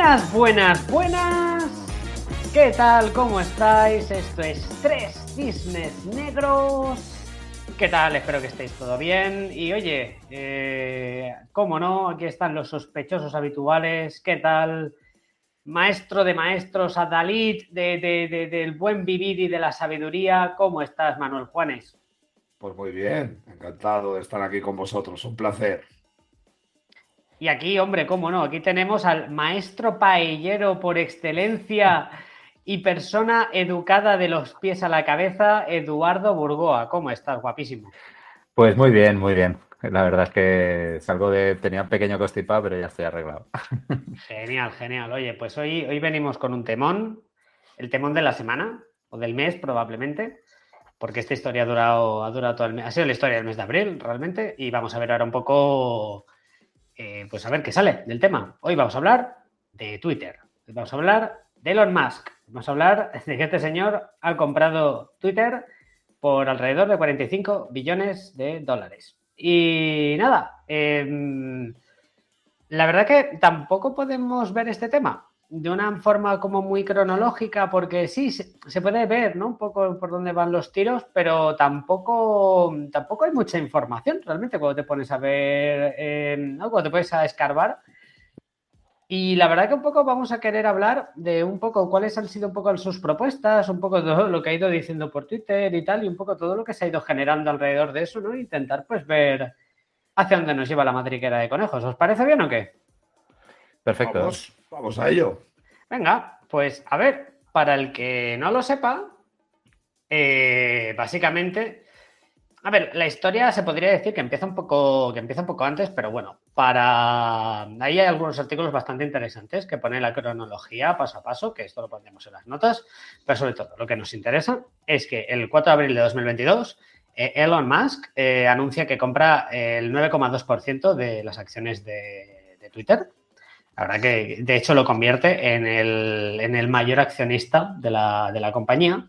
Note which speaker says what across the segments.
Speaker 1: Buenas, buenas, buenas. ¿Qué tal? ¿Cómo estáis? Esto es Tres Cisnes Negros. ¿Qué tal? Espero que estéis todo bien. Y oye, eh, cómo no, aquí están los sospechosos habituales. ¿Qué tal? Maestro de maestros, Adalid de, del buen vivir y de la sabiduría. ¿Cómo estás, Manuel Juanes?
Speaker 2: Pues muy bien, encantado de estar aquí con vosotros, un placer.
Speaker 1: Y aquí, hombre, cómo no, aquí tenemos al maestro paellero por excelencia y persona educada de los pies a la cabeza, Eduardo Burgoa. ¿Cómo estás? Guapísimo.
Speaker 3: Pues muy bien, muy bien. La verdad es que salgo de. Tenía un pequeño constipado, pero ya estoy arreglado.
Speaker 1: Genial, genial. Oye, pues hoy, hoy venimos con un temón, el temón de la semana o del mes, probablemente, porque esta historia ha durado, ha durado todo el mes. Ha sido la historia del mes de abril, realmente, y vamos a ver ahora un poco. Eh, pues a ver qué sale del tema. Hoy vamos a hablar de Twitter. Vamos a hablar de Elon Musk. Vamos a hablar de que este señor ha comprado Twitter por alrededor de 45 billones de dólares. Y nada, em, la verdad que tampoco podemos ver este tema de una forma como muy cronológica, porque sí, se, puede ver, ¿no? Un poco por dónde van los tiros, pero tampoco, tampoco hay mucha información realmente cuando te pones a ver, ¿no? Cuando te pones a escarbar y la verdad que un poco vamos a querer hablar de un poco cuáles han sido un poco sus propuestas, un poco todo lo que ha ido diciendo por Twitter y tal, y un poco todo lo que se ha ido generando alrededor de eso, ¿no? Intentar pues ver hacia dónde nos lleva la matriquera de conejos. ¿Os parece bien o qué?
Speaker 3: Perfecto.
Speaker 2: Vamos, vamos a ello.
Speaker 1: Venga, pues a ver, para el que no lo sepa, eh, básicamente a ver, la historia se podría decir que empieza un poco, que empieza un poco antes, pero bueno, para ahí hay algunos artículos bastante interesantes que ponen la cronología paso a paso, que esto lo pondremos en las notas, pero sobre todo lo que nos interesa es que el 4 de abril de 2022 eh, Elon Musk eh, anuncia que compra el 9,2% de las acciones de, Twitter. La verdad que de hecho lo convierte en el, mayor accionista de la, de la compañía.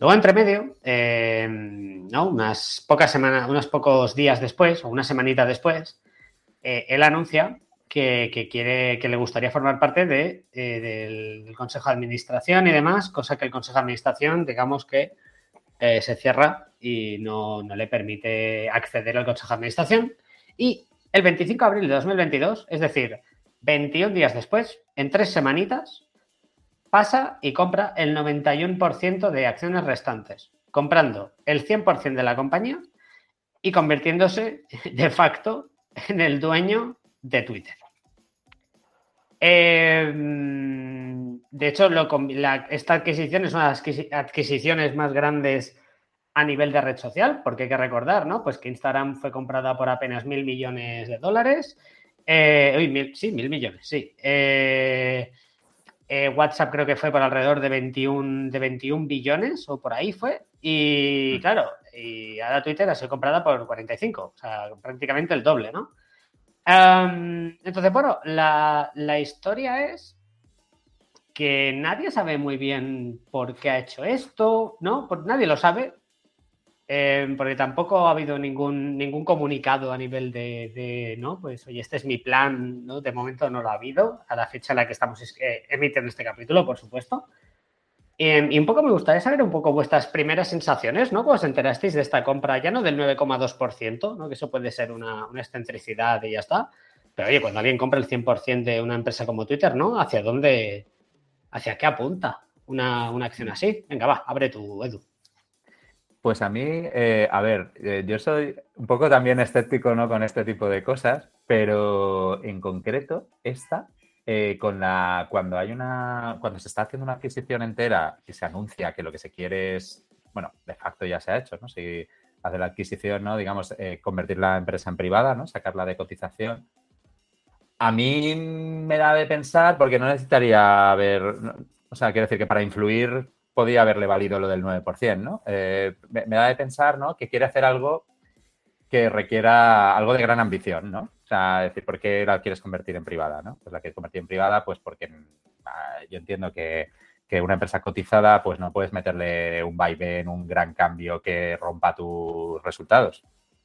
Speaker 1: Luego, entre medio, eh, unas pocas semanas, unos pocos días después, o una semanita después, eh, él anuncia que, quiere, que le gustaría formar parte de, eh, del, Consejo de Administración y demás, cosa que el Consejo de Administración, digamos que se cierra y no, no, le permite acceder al Consejo de Administración. Y el 25 de abril de 2022, es decir, 21 días después, en tres semanitas, pasa y compra el 91% de acciones restantes, comprando el 100% de la compañía y convirtiéndose de facto en el dueño de Twitter. Em, de hecho, esta adquisición es una de las adquisiciones más grandes a nivel de red social, porque hay que recordar, ¿no? Pues que Instagram fue comprada por apenas mil millones de dólares. Eh, sí, mil millones, sí. Eh, eh, WhatsApp creo que fue por alrededor de 21, de 21 billones o por ahí fue. Y mm. claro, y ahora Twitter ha sido comprada por 45, o sea, prácticamente el doble, ¿no? entonces, bueno, la, la historia es que nadie sabe muy bien por qué ha hecho esto, ¿no? nadie lo sabe, eh, porque tampoco ha habido ningún, ningún comunicado a nivel de, no, pues oye, este es mi plan, ¿no? De momento no lo ha habido, a la fecha en la que estamos eh, emitiendo este capítulo, por supuesto. y un poco me gustaría saber un poco vuestras primeras sensaciones, ¿no? Cuando os enterasteis de esta compra, ya no del 9,2%, ¿no? Que eso puede ser una, una excentricidad y ya está. Pero oye, cuando alguien compra el 100% de una empresa como Twitter, ¿no? ¿Hacia dónde, hacia qué apunta una, una acción así? Venga, va, abre tu, Edu.
Speaker 3: Pues a mí, eh, a ver, eh, yo soy un poco también escéptico ¿no? con este tipo de cosas, pero en concreto, esta, eh, con la, cuando hay una, cuando se está haciendo una adquisición entera y se anuncia que lo que se quiere es, bueno, de facto ya se ha hecho, ¿no? Si hace la adquisición, ¿no? Digamos, convertir la empresa en privada, ¿no? Sacarla de cotización. A mí me da de pensar, porque no necesitaría ver, o sea, quiero decir que para influir podía haberle valido lo del 9%, ¿no? Eh, me, da de pensar, ¿no? Que quiere hacer algo que requiera algo de gran ambición, ¿no? O sea, decir, ¿por qué la quieres convertir en privada, no? Pues la quieres convertir en privada, pues porque ah, yo entiendo que, una empresa cotizada, pues no puedes meterle un vaivén, un gran cambio que rompa tus resultados,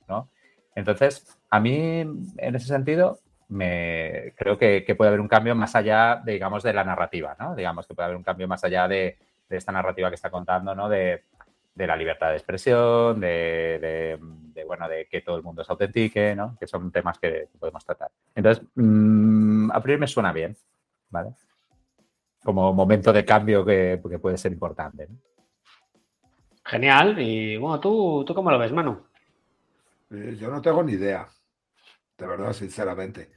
Speaker 3: ¿no? Entonces, a mí, en ese sentido, me, creo que, puede haber un cambio más allá, de, digamos, de la narrativa, ¿no? Digamos que puede haber un cambio más allá de, esta narrativa que está contando, ¿no? De, la libertad de expresión, de, bueno, de que todo el mundo se autentique, ¿no? Que son temas que podemos tratar. Entonces, mm, a priori me suena bien, ¿vale? Como momento de cambio que, puede ser importante.
Speaker 1: Genial. Y bueno, ¿tú, ¿tú cómo lo ves, Manu?
Speaker 2: Eh, yo no tengo ni idea de verdad, sinceramente.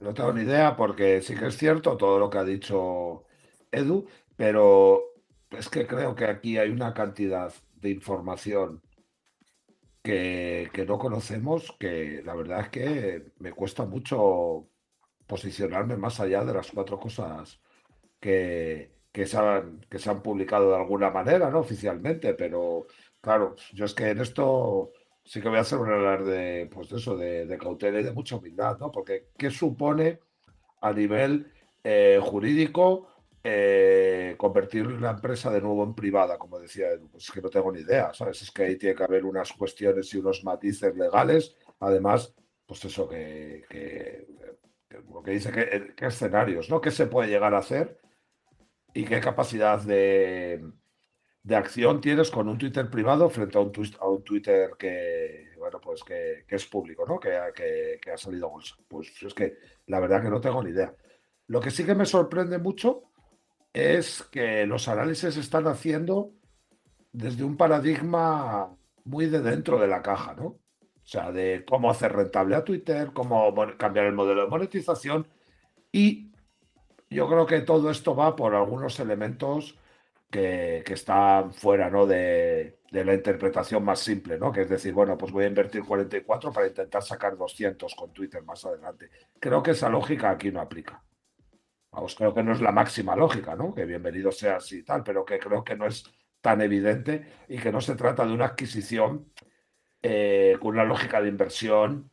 Speaker 2: No tengo ni idea porque sí que es cierto todo lo que ha dicho Edu, pero es que creo que aquí hay una cantidad de información que, no conocemos que la verdad es que me cuesta mucho posicionarme más allá de las cuatro cosas que, que, se han, que se han publicado de alguna manera, ¿no? Oficialmente, pero claro, yo es que en esto sí que voy a hacer un hablar de, pues eso, de, cautela y de mucha humildad, ¿no? Porque, ¿qué supone a nivel eh, jurídico eh, convertir la empresa de nuevo en privada, como decía Edu? Pues es que no tengo ni idea, ¿sabes? Es que ahí tiene que haber unas cuestiones y unos matices legales. Además, pues eso, que, lo que dice, que, qué escenarios, ¿no? ¿Qué se puede llegar a hacer? Y qué capacidad de, de acción tienes con un Twitter privado frente a un, a un Twitter que, bueno, pues que, es público, ¿no? Que, que, ha salido bolsa. Pues es que la verdad que no tengo ni idea. Lo que sí que me sorprende mucho es que los análisis se están haciendo desde un paradigma muy de dentro de la caja, ¿no? O sea, de cómo hacer rentable a Twitter, cómo cambiar el modelo de monetización y yo creo que todo esto va por algunos elementos que, que están fuera ¿no? de, la interpretación más simple, ¿no? que es decir, bueno, pues voy a invertir 44 para intentar sacar 200 con Twitter más adelante. Creo que esa lógica aquí no aplica. Vamos, creo que no es la máxima lógica, ¿no? Que bienvenido sea así y tal, pero que creo que no es tan evidente y que no se trata de una adquisición eh, con una lógica de inversión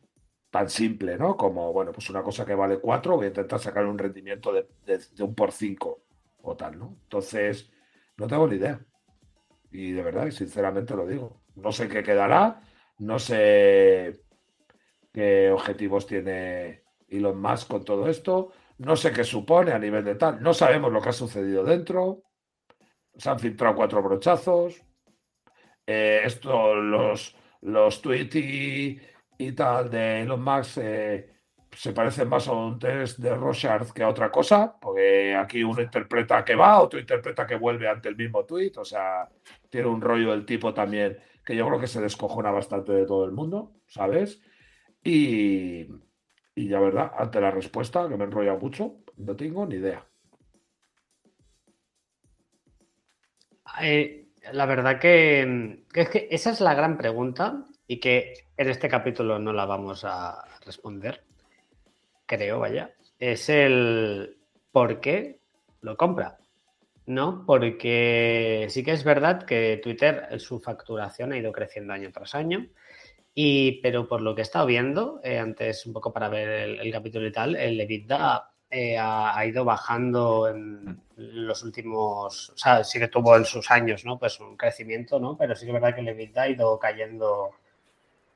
Speaker 2: tan simple, ¿no? Como, bueno, pues una cosa que vale 4, voy a intentar sacar un rendimiento de, un por 5 o tal, ¿no? Entonces, no tengo ni idea. Y de verdad, sinceramente lo digo. No sé qué quedará, no sé qué objetivos tiene Elon Musk con todo esto, no sé qué supone a nivel de tal, no sabemos lo que ha sucedido dentro, se han filtrado cuatro brochazos, eh, esto, los, los tweets y, tal de Elon Musk eh, se parece más a un test de Rorschach que a otra cosa, porque aquí uno interpreta que va, otro interpreta que vuelve ante el mismo tweet, o sea, tiene un rollo del tipo también que yo creo que se descojona bastante de todo el mundo, ¿sabes? Y, y ya verdad, ante la respuesta, que me enrolla mucho, no tengo ni idea.
Speaker 1: Eh, la verdad que, que, es que esa es la gran pregunta y que en este capítulo no la vamos a responder creo, vaya, es el por qué lo compra. ¿No? Porque sí que es verdad que Twitter, su facturación ha ido creciendo año tras año. Y, pero por lo que he estado viendo, eh, antes un poco para ver el, capítulo y tal, el EBITDA eh, ha, ido bajando en los últimos, o sea, sí que tuvo en sus años, ¿no? Pues un crecimiento, ¿no? Pero sí que es verdad que el EBITDA ha ido cayendo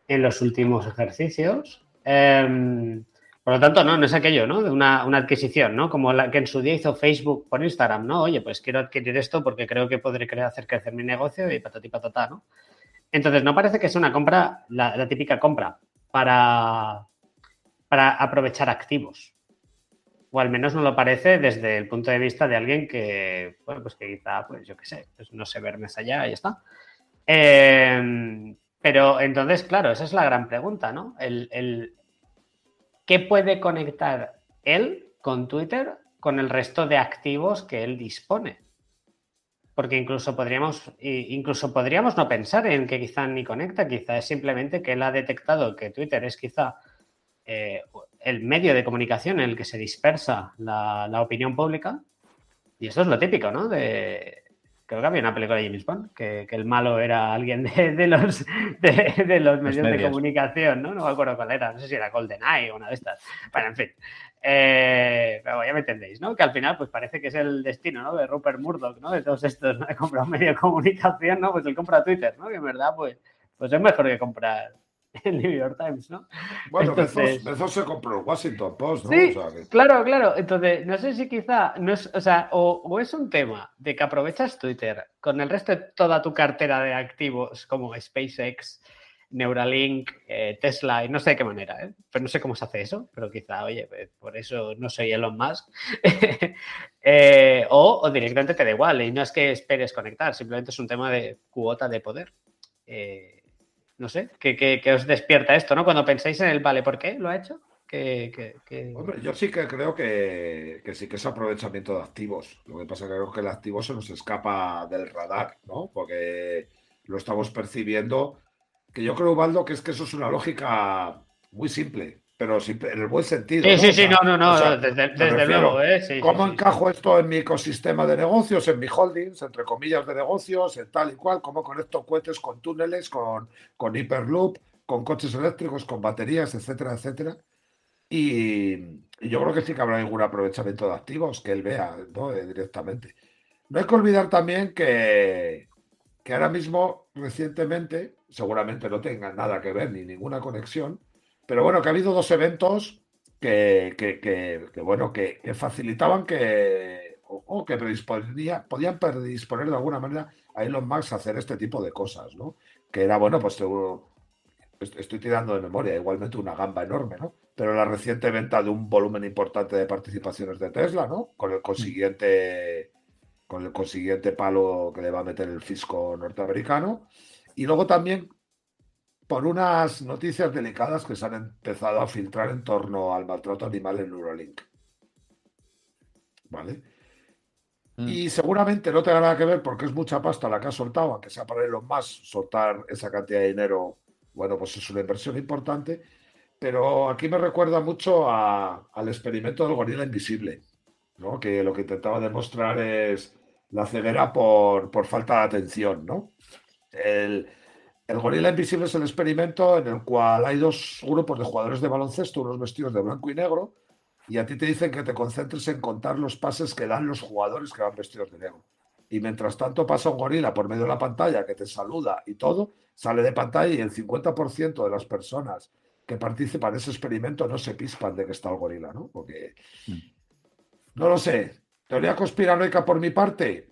Speaker 1: en los últimos ejercicios. Em, por lo tanto, no, no es aquello, ¿no? De una, adquisición, ¿no? Como la que en su día hizo Facebook por Instagram, ¿no? Oye, pues quiero adquirir esto porque creo que podré hacer crecer mi negocio y patati patata, ¿no? Entonces, no parece que sea una compra, la, típica compra, para, para aprovechar activos. O al menos no lo parece desde el punto de vista de alguien que, bueno, pues que quizá, pues yo qué sé, pues no sé ver más allá ya está. Eh, pero entonces, claro, esa es la gran pregunta, ¿no? el, ¿qué puede conectar él con Twitter con el resto de activos que él dispone? Porque incluso podríamos, incluso podríamos no pensar en que quizá ni conecta, quizá es simplemente que él ha detectado que Twitter es quizá eh, el medio de comunicación en el que se dispersa la, la, opinión pública. Y eso es lo típico, ¿no? De, creo que había una película de James Bond, que, el malo era alguien de, los, de, los medios, de comunicación, ¿no? No me acuerdo cuál era, no sé si era GoldenEye o una de estas. Bueno, en fin. Eh, pero ya me entendéis, ¿no? Que al final, pues parece que es el destino, ¿no? De Rupert Murdoch, ¿no? De todos estos, ¿no? De comprar un medio de comunicación, ¿no? Pues él compra Twitter, ¿no? Que en verdad, pues, pues es mejor que comprar el New York Times, ¿no?
Speaker 2: Bueno, Entonces... Bezos, se compró el Washington Post, ¿no?
Speaker 1: Sí, claro, claro. Entonces, no sé si quizá, no es, o sea, o, es un tema de que aprovechas Twitter con el resto de toda tu cartera de activos como SpaceX, Neuralink, eh, Tesla, y no sé de qué manera, ¿eh? pero no sé cómo se hace eso, pero quizá, oye, pues, por eso no soy Elon Musk. Eh, o, directamente te da igual, y no es que esperes conectar, simplemente es un tema de cuota de poder. no sé, ¿qué, os despierta esto, ¿no? Cuando pensáis en el vale, ¿por qué lo ha hecho?
Speaker 2: Yo sí que creo que, que, sí que es aprovechamiento de activos. Lo que pasa creo que el activo se nos escapa del radar, ¿no? Porque lo estamos percibiendo que yo creo, Baldo, que es que eso es una lógica muy simple, pero en el buen sentido.
Speaker 1: Sí, sí, sí, no, no, no, desde, luego. ¿eh?
Speaker 2: ¿Cómo encajo esto en mi ecosistema de negocios, en mi holdings, entre comillas de negocios, en tal y cual? ¿Cómo conecto cohetes con túneles, con, con Hyperloop, con coches eléctricos, con baterías, etcétera, etcétera? Y, yo creo que sí que habrá algún aprovechamiento de activos que él vea eh, directamente. No hay que olvidar también que, que ahora mismo, recientemente, seguramente no tengan nada que ver ni ninguna conexión, pero bueno, que ha habido dos eventos que, que, bueno, que, facilitaban que, o, que predisponía, podían predisponer de alguna manera a Elon Musk a hacer este tipo de cosas, ¿no? Que era, bueno, pues estoy tirando de memoria, igualmente una gamba enorme, ¿no? Pero la reciente venta de un volumen importante de participaciones de Tesla, ¿no? Con el consiguiente con el consiguiente palo que le va a meter el fisco norteamericano. Y luego también por unas noticias delicadas que se han empezado a filtrar en torno al maltrato animal en Neuralink. ¿Vale? Mm. Y seguramente no tenga nada que ver porque es mucha pasta la que ha soltado, aunque sea para lo más soltar esa cantidad de dinero, bueno, pues es una inversión importante. Pero aquí me recuerda mucho al experimento del gorila invisible, ¿no? que lo que intentaba demostrar es la ceguera por, por falta de atención, ¿no? El, el, gorila invisible es el experimento en el cual hay dos grupos de jugadores de baloncesto, unos vestidos de blanco y negro, y a ti te dicen que te concentres en contar los pases que dan los jugadores que van vestidos de negro. Y mientras tanto pasa un gorila por medio de la pantalla que te saluda y todo, sale de pantalla y el 50% de las personas que participan en ese experimento no se pispan de que está el gorila, ¿no? Porque mm. no lo sé, ¿Teoría conspiranoica por mi parte?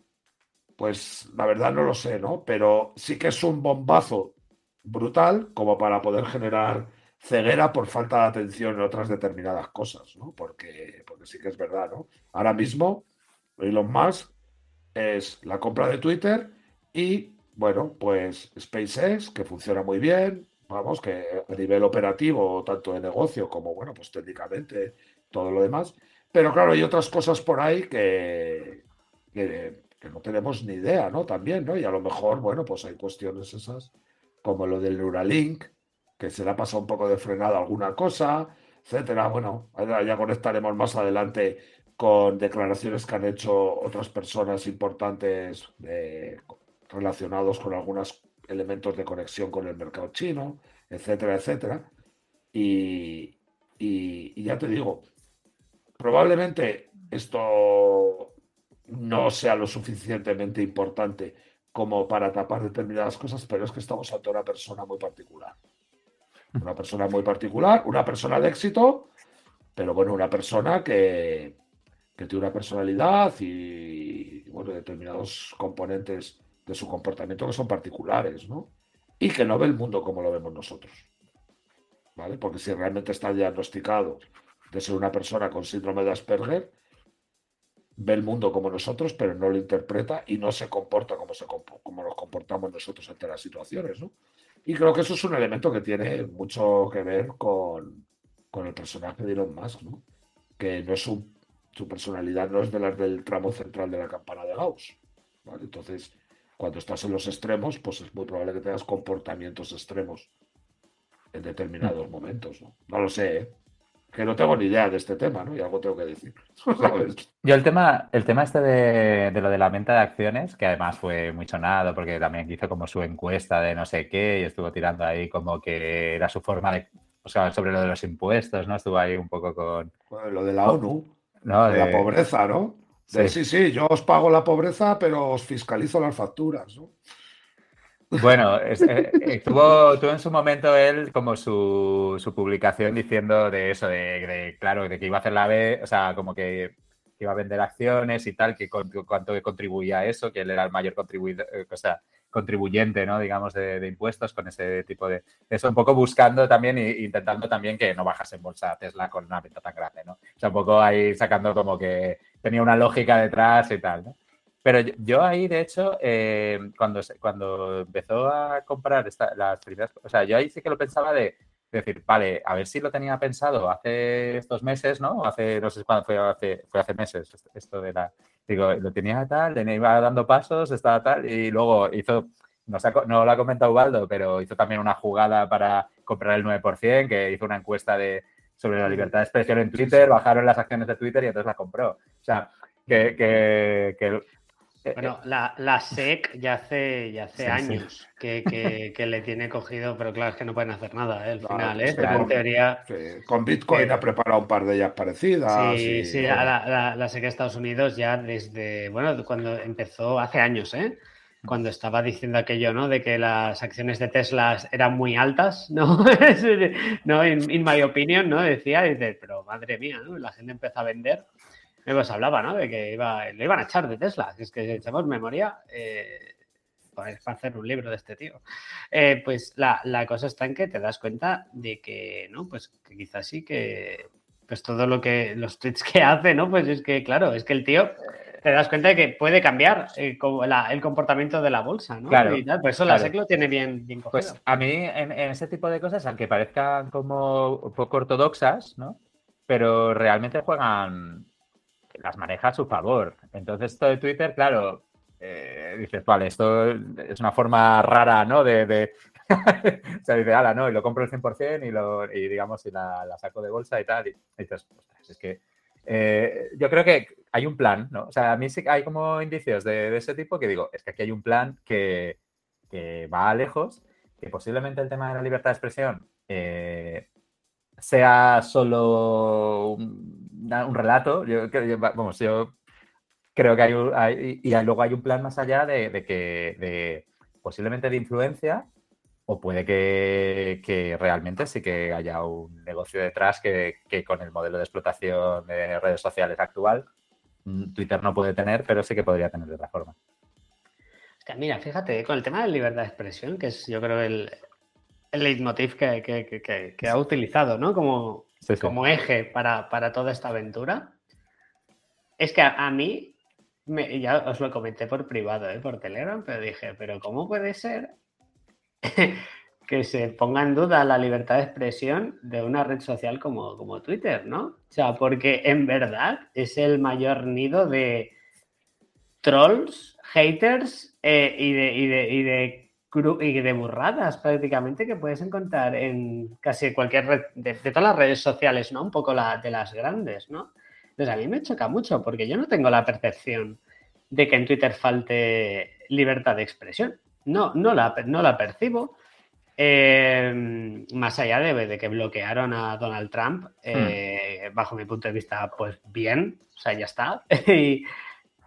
Speaker 2: Pues la verdad no lo sé, ¿no? Pero sí que es un bombazo brutal como para poder generar ceguera por falta de atención en otras determinadas cosas, ¿no? Porque, porque sí que es verdad, ¿no? Ahora mismo, Elon Musk es la compra de Twitter y, bueno, pues SpaceX, que funciona muy bien, vamos, que a nivel operativo, tanto de negocio como, bueno, pues técnicamente, todo lo demás, pero claro, hay otras cosas por ahí que, que, no tenemos ni idea, ¿no? También, ¿no? Y a lo mejor, bueno, pues hay cuestiones esas, como lo del Neuralink, que se le ha pasado un poco de frenada alguna cosa, etcétera. Bueno, ya conectaremos más adelante con declaraciones que han hecho otras personas importantes eh, relacionados con algunos elementos de conexión con el mercado chino, etcétera, etcétera. y ya te digo, Probablemente esto no sea lo suficientemente importante como para tapar determinadas cosas, pero es que estamos ante una persona muy particular. Una persona muy particular, una persona de éxito, pero bueno, una persona que, tiene una personalidad y, bueno, determinados componentes de su comportamiento que son particulares, ¿no? Y que no ve el mundo como lo vemos nosotros. ¿Vale? Porque si realmente está diagnosticado de ser una persona con síndrome de Asperger, ve el mundo como nosotros, pero no lo interpreta y no se comporta como, se, como nos comportamos nosotros ante las situaciones. ¿no? Y creo que eso es un elemento que tiene mucho que ver con, el personaje de Elon Musk, ¿no? que no es su, su personalidad no es de las del tramo central de la campana de Gauss. Entonces, cuando estás en los extremos, pues es muy probable que tengas comportamientos extremos en determinados mm. momentos. No, no lo sé, ¿eh? Que no tengo ni idea de este tema, ¿no? Y algo tengo que decir.
Speaker 3: Yo el tema, el tema este de, lo de la venta de acciones, que además fue muy sonado porque también hizo como su encuesta de no sé qué y estuvo tirando ahí como que era su forma de, o sea, sobre lo de los impuestos, ¿no? Estuvo ahí un poco con...
Speaker 2: lo de la ONU, ¿no? de, la pobreza, ¿no? sí. sí, yo os pago la pobreza, pero os fiscalizo las facturas, ¿no?
Speaker 3: Bueno, eh, tuvo, en su momento él como su, publicación diciendo de eso, de, claro, de que iba a hacer la B, o sea, como que, iba a vender acciones y tal, que cuánto contribuía a eso, que él era el mayor contribuidor, eh, o sea, contribuyente, ¿no? Digamos, de, impuestos con ese tipo de... Eso un poco buscando también e intentando también que no bajase en bolsa Tesla con una venta tan grande, ¿no? O sea, un poco ahí sacando como que tenía una lógica detrás y tal, ¿no? Pero yo, ahí, de hecho, eh, cuando, cuando empezó a comprar las primeras... O sea, yo ahí sí que lo pensaba de, decir, vale, a ver si lo tenía pensado hace estos meses, ¿no? Hace, no sé cuándo fue, hace, fue hace meses esto de la... Digo, lo tenía tal, tenía, iba dando pasos, estaba tal, y luego hizo, no, no lo ha comentado Ubaldo, pero hizo también una jugada para comprar el 9%, que hizo una encuesta de, sobre la libertad de expresión en Twitter, bajaron las acciones de Twitter y entonces la compró. O sea, que, que, que
Speaker 1: bueno, eh, la, la, SEC ya hace, ya hace años Que, que, le tiene cogido, pero claro, es que no pueden hacer nada ¿eh? al final, ¿eh? en teoría...
Speaker 2: Con Bitcoin ha preparado un par de ellas parecidas.
Speaker 1: Sí, sí, la, la, SEC de Estados Unidos ya desde, bueno, cuando empezó hace años, ¿eh? Cuando estaba diciendo aquello, ¿no? De que las acciones de Tesla eran muy altas, ¿no? no, in, in my opinion, ¿no? Decía, dice, pero madre mía, ¿no? La gente empezó a vender pues hablaba, ¿no? De que iba, lo iban a echar de Tesla. Es que si echamos memoria, eh, pues para hacer un libro de este tío. Eh, pues la, cosa está en que te das cuenta de que, ¿no? Pues que quizás sí que, pues todo lo que, los tweets que hace, ¿no? Pues es que, claro, es que el tío te das cuenta de que puede cambiar eh, el comportamiento de la bolsa, ¿no?
Speaker 3: Claro.
Speaker 1: por eso la SEC lo tiene bien, bien
Speaker 3: pues cogido. Pues a mí, en, en, ese tipo de cosas, aunque parezcan como poco ortodoxas, ¿no? Pero realmente juegan, las maneja a su favor. Entonces, esto de Twitter, claro, eh, dices, vale, esto es una forma rara, ¿no? De, de... o sea, dice, ala, no, y lo compro el 100% y, lo, y digamos, y la, saco de bolsa y tal. Y, dices, es que eh, yo creo que hay un plan, ¿no? O sea, a mí sí hay como indicios de, ese tipo que digo, es que aquí hay un plan que, que va lejos, que posiblemente el tema de la libertad de expresión eh, sea solo un, relato. Yo, vamos, yo creo que hay, y luego hay un plan más allá de, que de, posiblemente de influencia o puede que, realmente sí que haya un negocio detrás que, con el modelo de explotación de redes sociales actual mm, Twitter no puede tener, pero sí que podría tener de otra forma.
Speaker 1: mira, fíjate, con el tema de libertad de expresión, que es yo creo el, el leitmotiv que, ha utilizado, ¿no? Como, como eje para, toda esta aventura. Es que a, mí, ya os lo comenté por privado, ¿eh? por Telegram, pero dije, pero ¿cómo puede ser que se ponga en duda la libertad de expresión de una red social como, como Twitter, ¿no? O sea, porque en verdad es el mayor nido de trolls, haters eh, y de y de burradas prácticamente que puedes encontrar en casi cualquier red, de, todas las redes sociales, ¿no? Un poco la, de las grandes, ¿no? Entonces a mí me choca mucho porque yo no tengo la percepción de que en Twitter falte libertad de expresión. No, no la, no la percibo. Eh, más allá de, que bloquearon a Donald Trump, eh, hmm. bajo mi punto de vista, pues bien, o sea, ya está. y,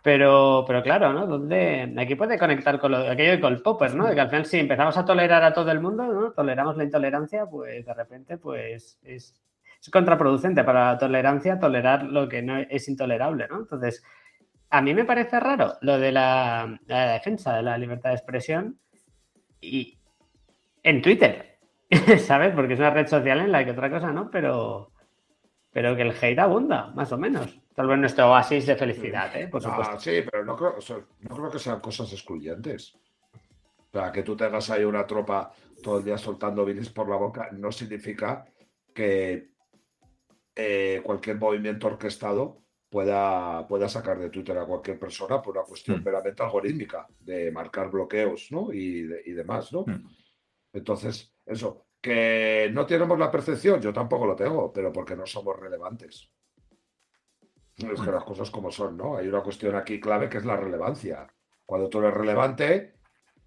Speaker 1: pero, pero claro, ¿no? Donde aquí puede conectar con lo, aquello con el popper, ¿no? De que al final si empezamos a tolerar a todo el mundo, ¿no? Toleramos la intolerancia, pues de repente, pues es, contraproducente para la tolerancia tolerar lo que no es intolerable, ¿no? Entonces, a mí me parece raro lo de la, defensa de la libertad de expresión y en Twitter, ¿sabes? Porque es una red social en la que otra cosa no, pero, pero que el hate abunda, más o menos. Tal vez nuestro oasis de felicidad, ¿eh? Por supuesto.
Speaker 2: sí, pero no creo, no creo que sean cosas excluyentes. O sea, que tú tengas ahí una tropa todo el día soltando bilis por la boca no significa que eh, cualquier movimiento orquestado pueda, pueda sacar de Twitter a cualquier persona por una cuestión hmm. meramente algorítmica, de marcar bloqueos ¿no? y, y demás. ¿no? Hmm. Entonces, eso, que no tenemos la percepción, yo tampoco lo tengo, pero porque no somos relevantes. Es que las cosas como son, ¿no? Hay una cuestión aquí clave que es la relevancia. Cuando tú eres relevante,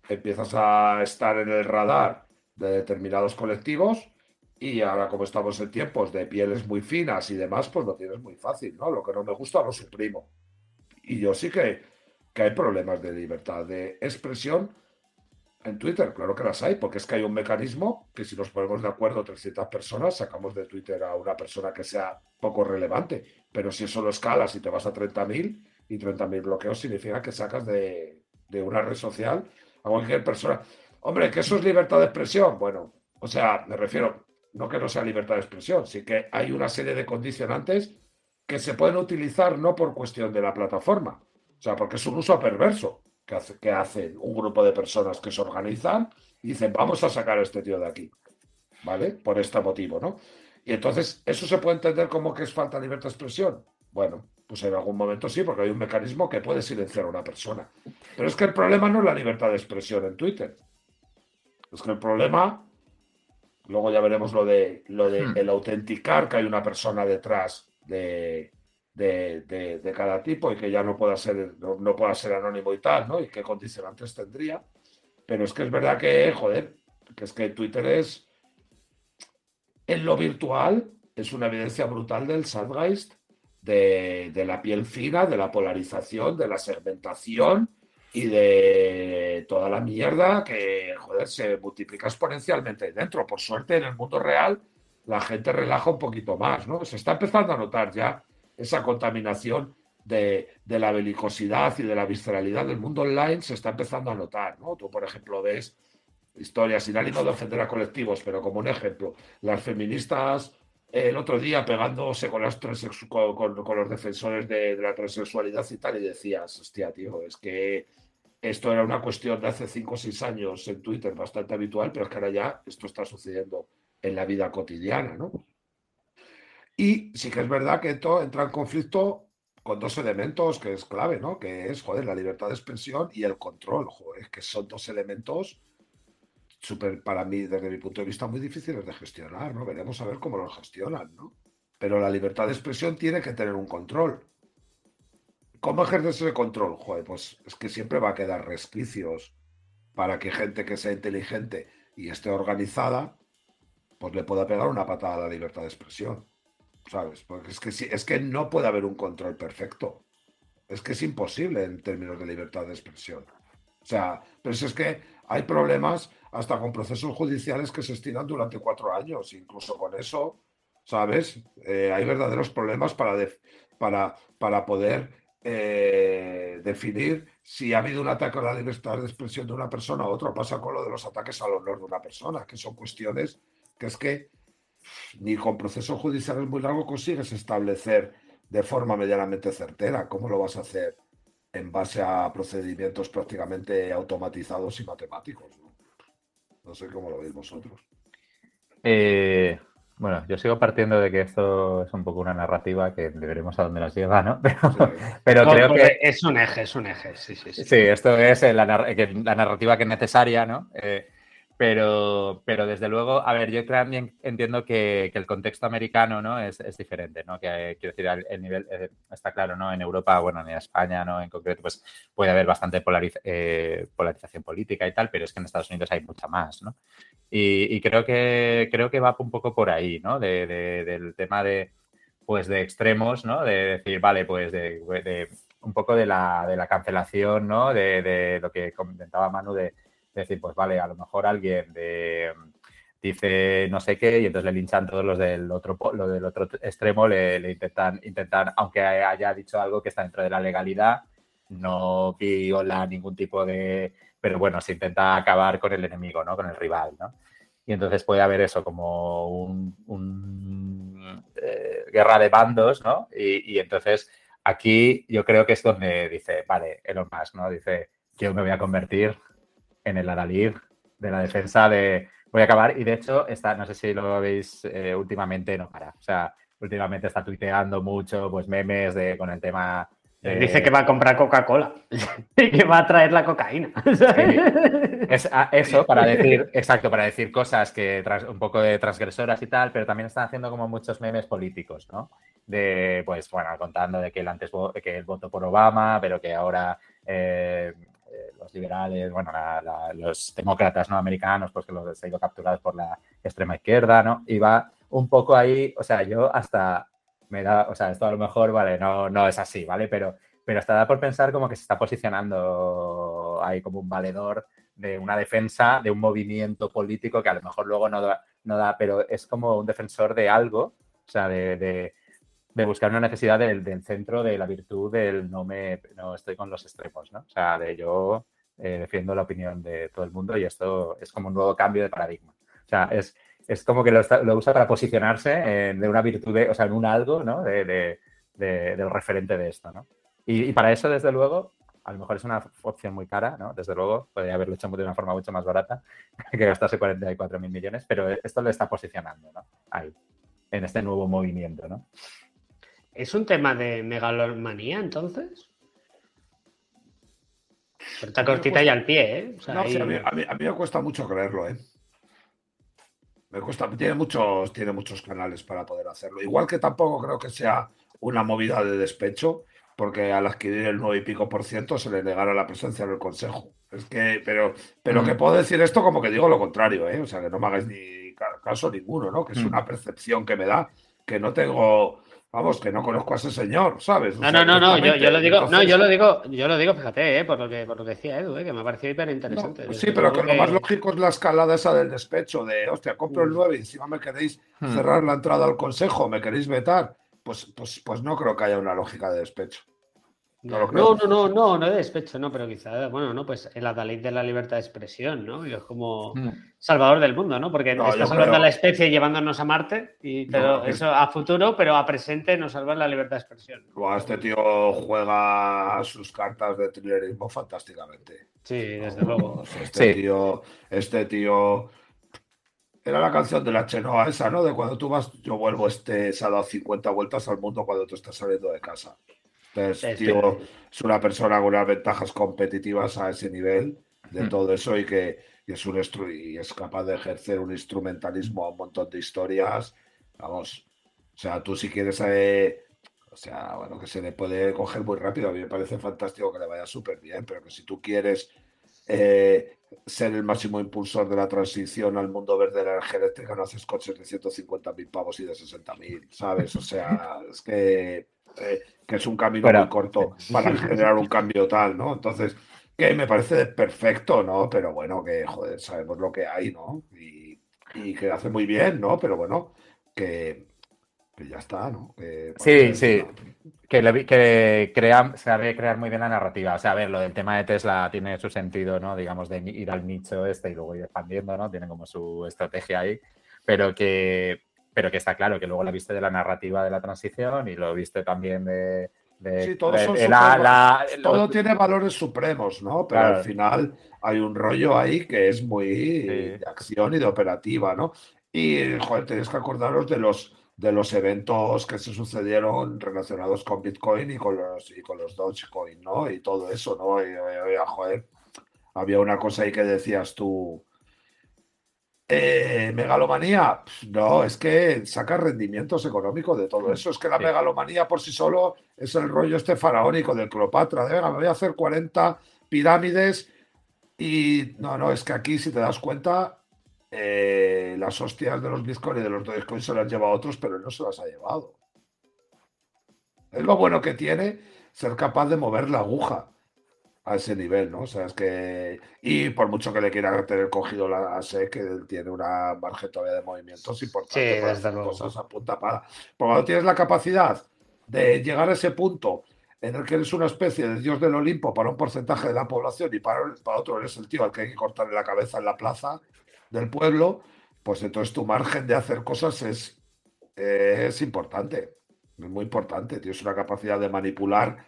Speaker 2: empiezas a estar en el radar de determinados colectivos y ahora como estamos en tiempos de pieles muy finas y demás, pues lo tienes muy fácil, ¿no? Lo que no me gusta lo suprimo. Y yo sí que, que hay problemas de libertad de expresión en Twitter, claro que las hay, porque es que hay un mecanismo que si nos ponemos de acuerdo 300 personas, sacamos de Twitter a una persona que sea poco relevante. Pero si eso lo escalas y te vas a 30.000 y 30.000 bloqueos significa que sacas de, de una red social a cualquier persona. Hombre, que eso es libertad de expresión. Bueno, o sea, me refiero, no que no sea libertad de expresión, sí que hay una serie de condicionantes que se pueden utilizar no por cuestión de la plataforma, o sea, porque es un uso perverso que, hace, que hacen un grupo de personas que se organizan y dicen, vamos a sacar a este tío de aquí, ¿vale? Por este motivo, ¿no? Y entonces, ¿eso se puede entender como que es falta de libertad de expresión? Bueno, pues en algún momento sí, porque hay un mecanismo que puede silenciar a una persona. Pero es que el problema no es la libertad de expresión en Twitter. Es que el problema, luego ya veremos lo de lo de hmm. el autenticar que hay una persona detrás de, de, cada tipo y que ya no pueda ser, no, pueda ser anónimo y tal, ¿no? Y qué condicionantes tendría. Pero es que es verdad que, joder, que es que Twitter es, en lo virtual, es una evidencia brutal del Zeitgeist, de, de la piel fina, de la polarización, de la segmentación y de toda la mierda que, joder, se multiplica exponencialmente dentro. Por suerte, en el mundo real, la gente relaja un poquito más, ¿no? Se está empezando a notar ya esa contaminación de, la belicosidad y de la visceralidad del mundo online se está empezando a notar, ¿no? Tú, por ejemplo, ves historias, sin ánimo de ofender a colectivos, pero como un ejemplo, las feministas eh, el otro día pegándose con, los defensores de, la transexualidad y tal, y decías, hostia, tío, es que esto era una cuestión de hace cinco o seis años en Twitter bastante habitual, pero es que ahora ya esto está sucediendo en la vida cotidiana, ¿no? Y sí que es verdad que esto entra en conflicto con dos elementos que es clave, ¿no? Que es, joder, la libertad de expresión y el control, joder, que son dos elementos súper, para mí, desde mi punto de vista, muy difíciles de gestionar, ¿no? Veremos a ver cómo los gestionan, ¿no? Pero la libertad de expresión tiene que tener un control. ¿Cómo ejerces ese control? Joder, pues es que siempre va a quedar resquicios para que gente que sea inteligente y esté organizada, pues le pueda pegar una patada a la libertad de expresión. ¿Sabes? Porque es que, es que no puede haber un control perfecto. Es que es imposible en términos de libertad de expresión. O sea, pero es que hay problemas hasta con procesos judiciales que se estiran durante cuatro años. Incluso con eso, ¿sabes? Eh, hay verdaderos problemas para, para, para poder eh, definir si ha habido un ataque a la libertad de expresión de una persona o otro. Pasa con lo de los ataques al honor de una persona, que son cuestiones que es que ni con procesos judiciales muy largos consigues establecer de forma medianamente certera. ¿Cómo lo vas a hacer en base a procedimientos prácticamente automatizados y matemáticos? No, sé cómo lo veis vosotros.
Speaker 3: Eh, bueno, yo sigo partiendo de que esto es un poco una narrativa que veremos a dónde nos lleva, ¿no? Pero, creo que...
Speaker 1: Es un eje, es un eje, sí, sí.
Speaker 3: Sí, sí esto es la, narrativa que es necesaria, ¿no? Eh, pero, pero desde luego, a ver, yo también entiendo que, el contexto americano ¿no? es, diferente, ¿no? Que quiero decir, el, nivel eh, está claro, ¿no? En Europa, bueno, en España, ¿no? En concreto, pues puede haber bastante eh, polarización política y tal, pero es que en Estados Unidos hay mucha más, ¿no? Y, creo que creo que va un poco por ahí, ¿no? del tema de pues de extremos, ¿no? De decir, vale, pues de, un poco de la, de la cancelación, ¿no? De, de lo que comentaba Manu de es decir, pues vale, a lo mejor alguien dice no sé qué y entonces le linchan todos los del otro, del otro extremo, le, intentan, intentan, aunque haya dicho algo que está dentro de la legalidad, no viola ningún tipo de... Pero bueno, se intenta acabar con el enemigo, ¿no? Con el rival, ¿no? Y entonces puede haber eso como un, eh, guerra de bandos, ¿no? Y, y, entonces aquí yo creo que es donde dice, vale, Elon Musk, ¿no? Dice, yo me voy a convertir en el Adalid de la defensa de voy a acabar. Y de hecho, está, no sé si lo veis eh, últimamente, no para. O sea, últimamente está tuiteando mucho, pues memes de, con el tema.
Speaker 1: Dice que va a comprar Coca-Cola y que va a traer la cocaína.
Speaker 3: Es eso para decir, exacto, para decir cosas que un poco de transgresoras y tal, pero también están haciendo como muchos memes políticos, ¿no? De, pues, bueno, contando de que él antes que él votó por Obama, pero que ahora eh, liberales, bueno, los demócratas no americanos, pues que los han ido capturados por la extrema izquierda, ¿no? Y va un poco ahí, o sea, yo hasta me da, o sea, esto a lo mejor, vale, no, no es así, ¿vale? Pero, pero hasta da por pensar como que se está posicionando ahí como un valedor de, una defensa de un movimiento político que a lo mejor luego no da, no da pero es como un defensor de algo, o sea, de, buscar una necesidad del, centro de la virtud del no me no estoy con los extremos, ¿no? O sea, de yo eh, defiendo la opinión de todo el mundo y esto es como un nuevo cambio de paradigma. O sea, es, es como que lo, usa para posicionarse de una virtud, o sea, en un algo, ¿no? De, del referente de esto, ¿no? Y, para eso, desde luego, a lo mejor es una opción muy cara, ¿no? Desde luego, podría haberlo hecho de una forma mucho más barata que gastarse 44 mil millones, pero esto lo está posicionando, ¿no? Ahí, en este nuevo movimiento, ¿no?
Speaker 1: ¿Es un tema de megalomanía, entonces? Está cortita y al pie, ¿eh?
Speaker 2: no, a, mí, a, mí, me cuesta mucho creerlo, ¿eh? Me cuesta, tiene muchos, tiene muchos canales para poder hacerlo. Igual que tampoco creo que sea una movida de despecho, porque al adquirir el 9 y pico por ciento se le negará la presencia en el Consejo. Es que, pero, pero que mm. puedo decir esto como que digo lo contrario, ¿eh? O sea, que no me hagáis ni caso ninguno, ¿no? Que es mm. una percepción que me da, que no tengo, vamos, que no conozco a ese señor, ¿sabes?
Speaker 1: no, no, no, no, yo, lo digo, no, yo lo digo, yo lo digo, fíjate, ¿eh? por lo que, por lo que decía Edu, ¿eh? que me ha parecido hiper interesante.
Speaker 2: sí, pero que, lo más lógico es la escalada esa del despecho, de, hostia, compro el 9 mm. y encima me queréis cerrar la entrada al consejo, me queréis vetar pues, pues, pues no creo que haya una lógica de despecho.
Speaker 1: No, no, no, no, no, de despecho, no, pero quizá, bueno, no, pues el adalid de la libertad de expresión, ¿no? Y es como hmm. salvador del mundo, ¿no? Porque está salvando a la especie llevándonos a Marte, y, pero eso a futuro, pero a presente nos salva la libertad de expresión.
Speaker 2: este tío juega sus cartas de thrillerismo fantásticamente.
Speaker 1: Sí, desde luego.
Speaker 2: Este tío, este tío era la canción de la Chenoa esa, ¿no? De cuando tú vas, yo vuelvo, este, se ha dado 50 vueltas al mundo cuando tú estás saliendo de casa. Entonces, tío, es una persona con unas ventajas competitivas a ese nivel de hmm. todo eso y que es, un y es capaz de ejercer un instrumentalismo a un montón de historias. Vamos, o sea, tú si quieres, eh, o sea, bueno, que se le puede coger muy rápido, a mí me parece fantástico que le vaya súper bien, pero que si tú quieres eh, ser el máximo impulsor de la transición al mundo verde de la energía eléctrica, no haces coches de 150.000 pavos y de 60.000, ¿sabes? O sea, es que, eh, que es un camino muy corto para generar un cambio tal, ¿no? Entonces, que me parece perfecto, ¿no? Pero bueno, que, joder, sabemos lo que hay, ¿no? Y, y que hace muy bien, ¿no? Pero bueno, que, que ya está, ¿no?
Speaker 3: sí, sí. Que, que crea, sabe crear muy bien la narrativa. O sea, a ver, lo del tema de Tesla tiene su sentido, ¿no? Digamos, de ir al nicho este y luego ir expandiendo, ¿no? Tiene como su estrategia ahí. Pero que, pero que está claro que luego la viste de la narrativa de la transición y lo viste también de.
Speaker 2: sí, todo, tiene valores supremos, ¿no? Pero al final hay un rollo ahí que es muy de acción y de operativa, ¿no? Y, joder, tenéis que acordaros de los de los eventos que se sucedieron relacionados con Bitcoin y con los, y con los Dogecoin, ¿no? Y todo eso, ¿no? Y, joder, había una cosa ahí que decías tú, eh, megalomanía, no, es que saca rendimientos económicos de todo eso. Es que la megalomanía por sí solo es el rollo este faraónico del Cleopatra. De, venga, me voy a hacer 40 pirámides y no, no, es que aquí si te das cuenta, eh, las hostias de los Bitcoin y de los Dogecoin se las lleva a otros, pero él no se las ha llevado. Es lo bueno que tiene ser capaz de mover la aguja a ese nivel, ¿no? O sea, es que. Y por mucho que le quiera tener cogido la sé que él tiene una margen todavía de movimientos importante
Speaker 1: para hacer
Speaker 2: cosas a punta para. Cuando tienes la capacidad de llegar a ese punto en el que eres una especie de dios del Olimpo para un porcentaje de la población y para, para otro eres el tío al que hay que cortarle la cabeza en la plaza, del pueblo, pues entonces tu margen de hacer cosas es, es importante, es muy importante. Tienes una capacidad de manipular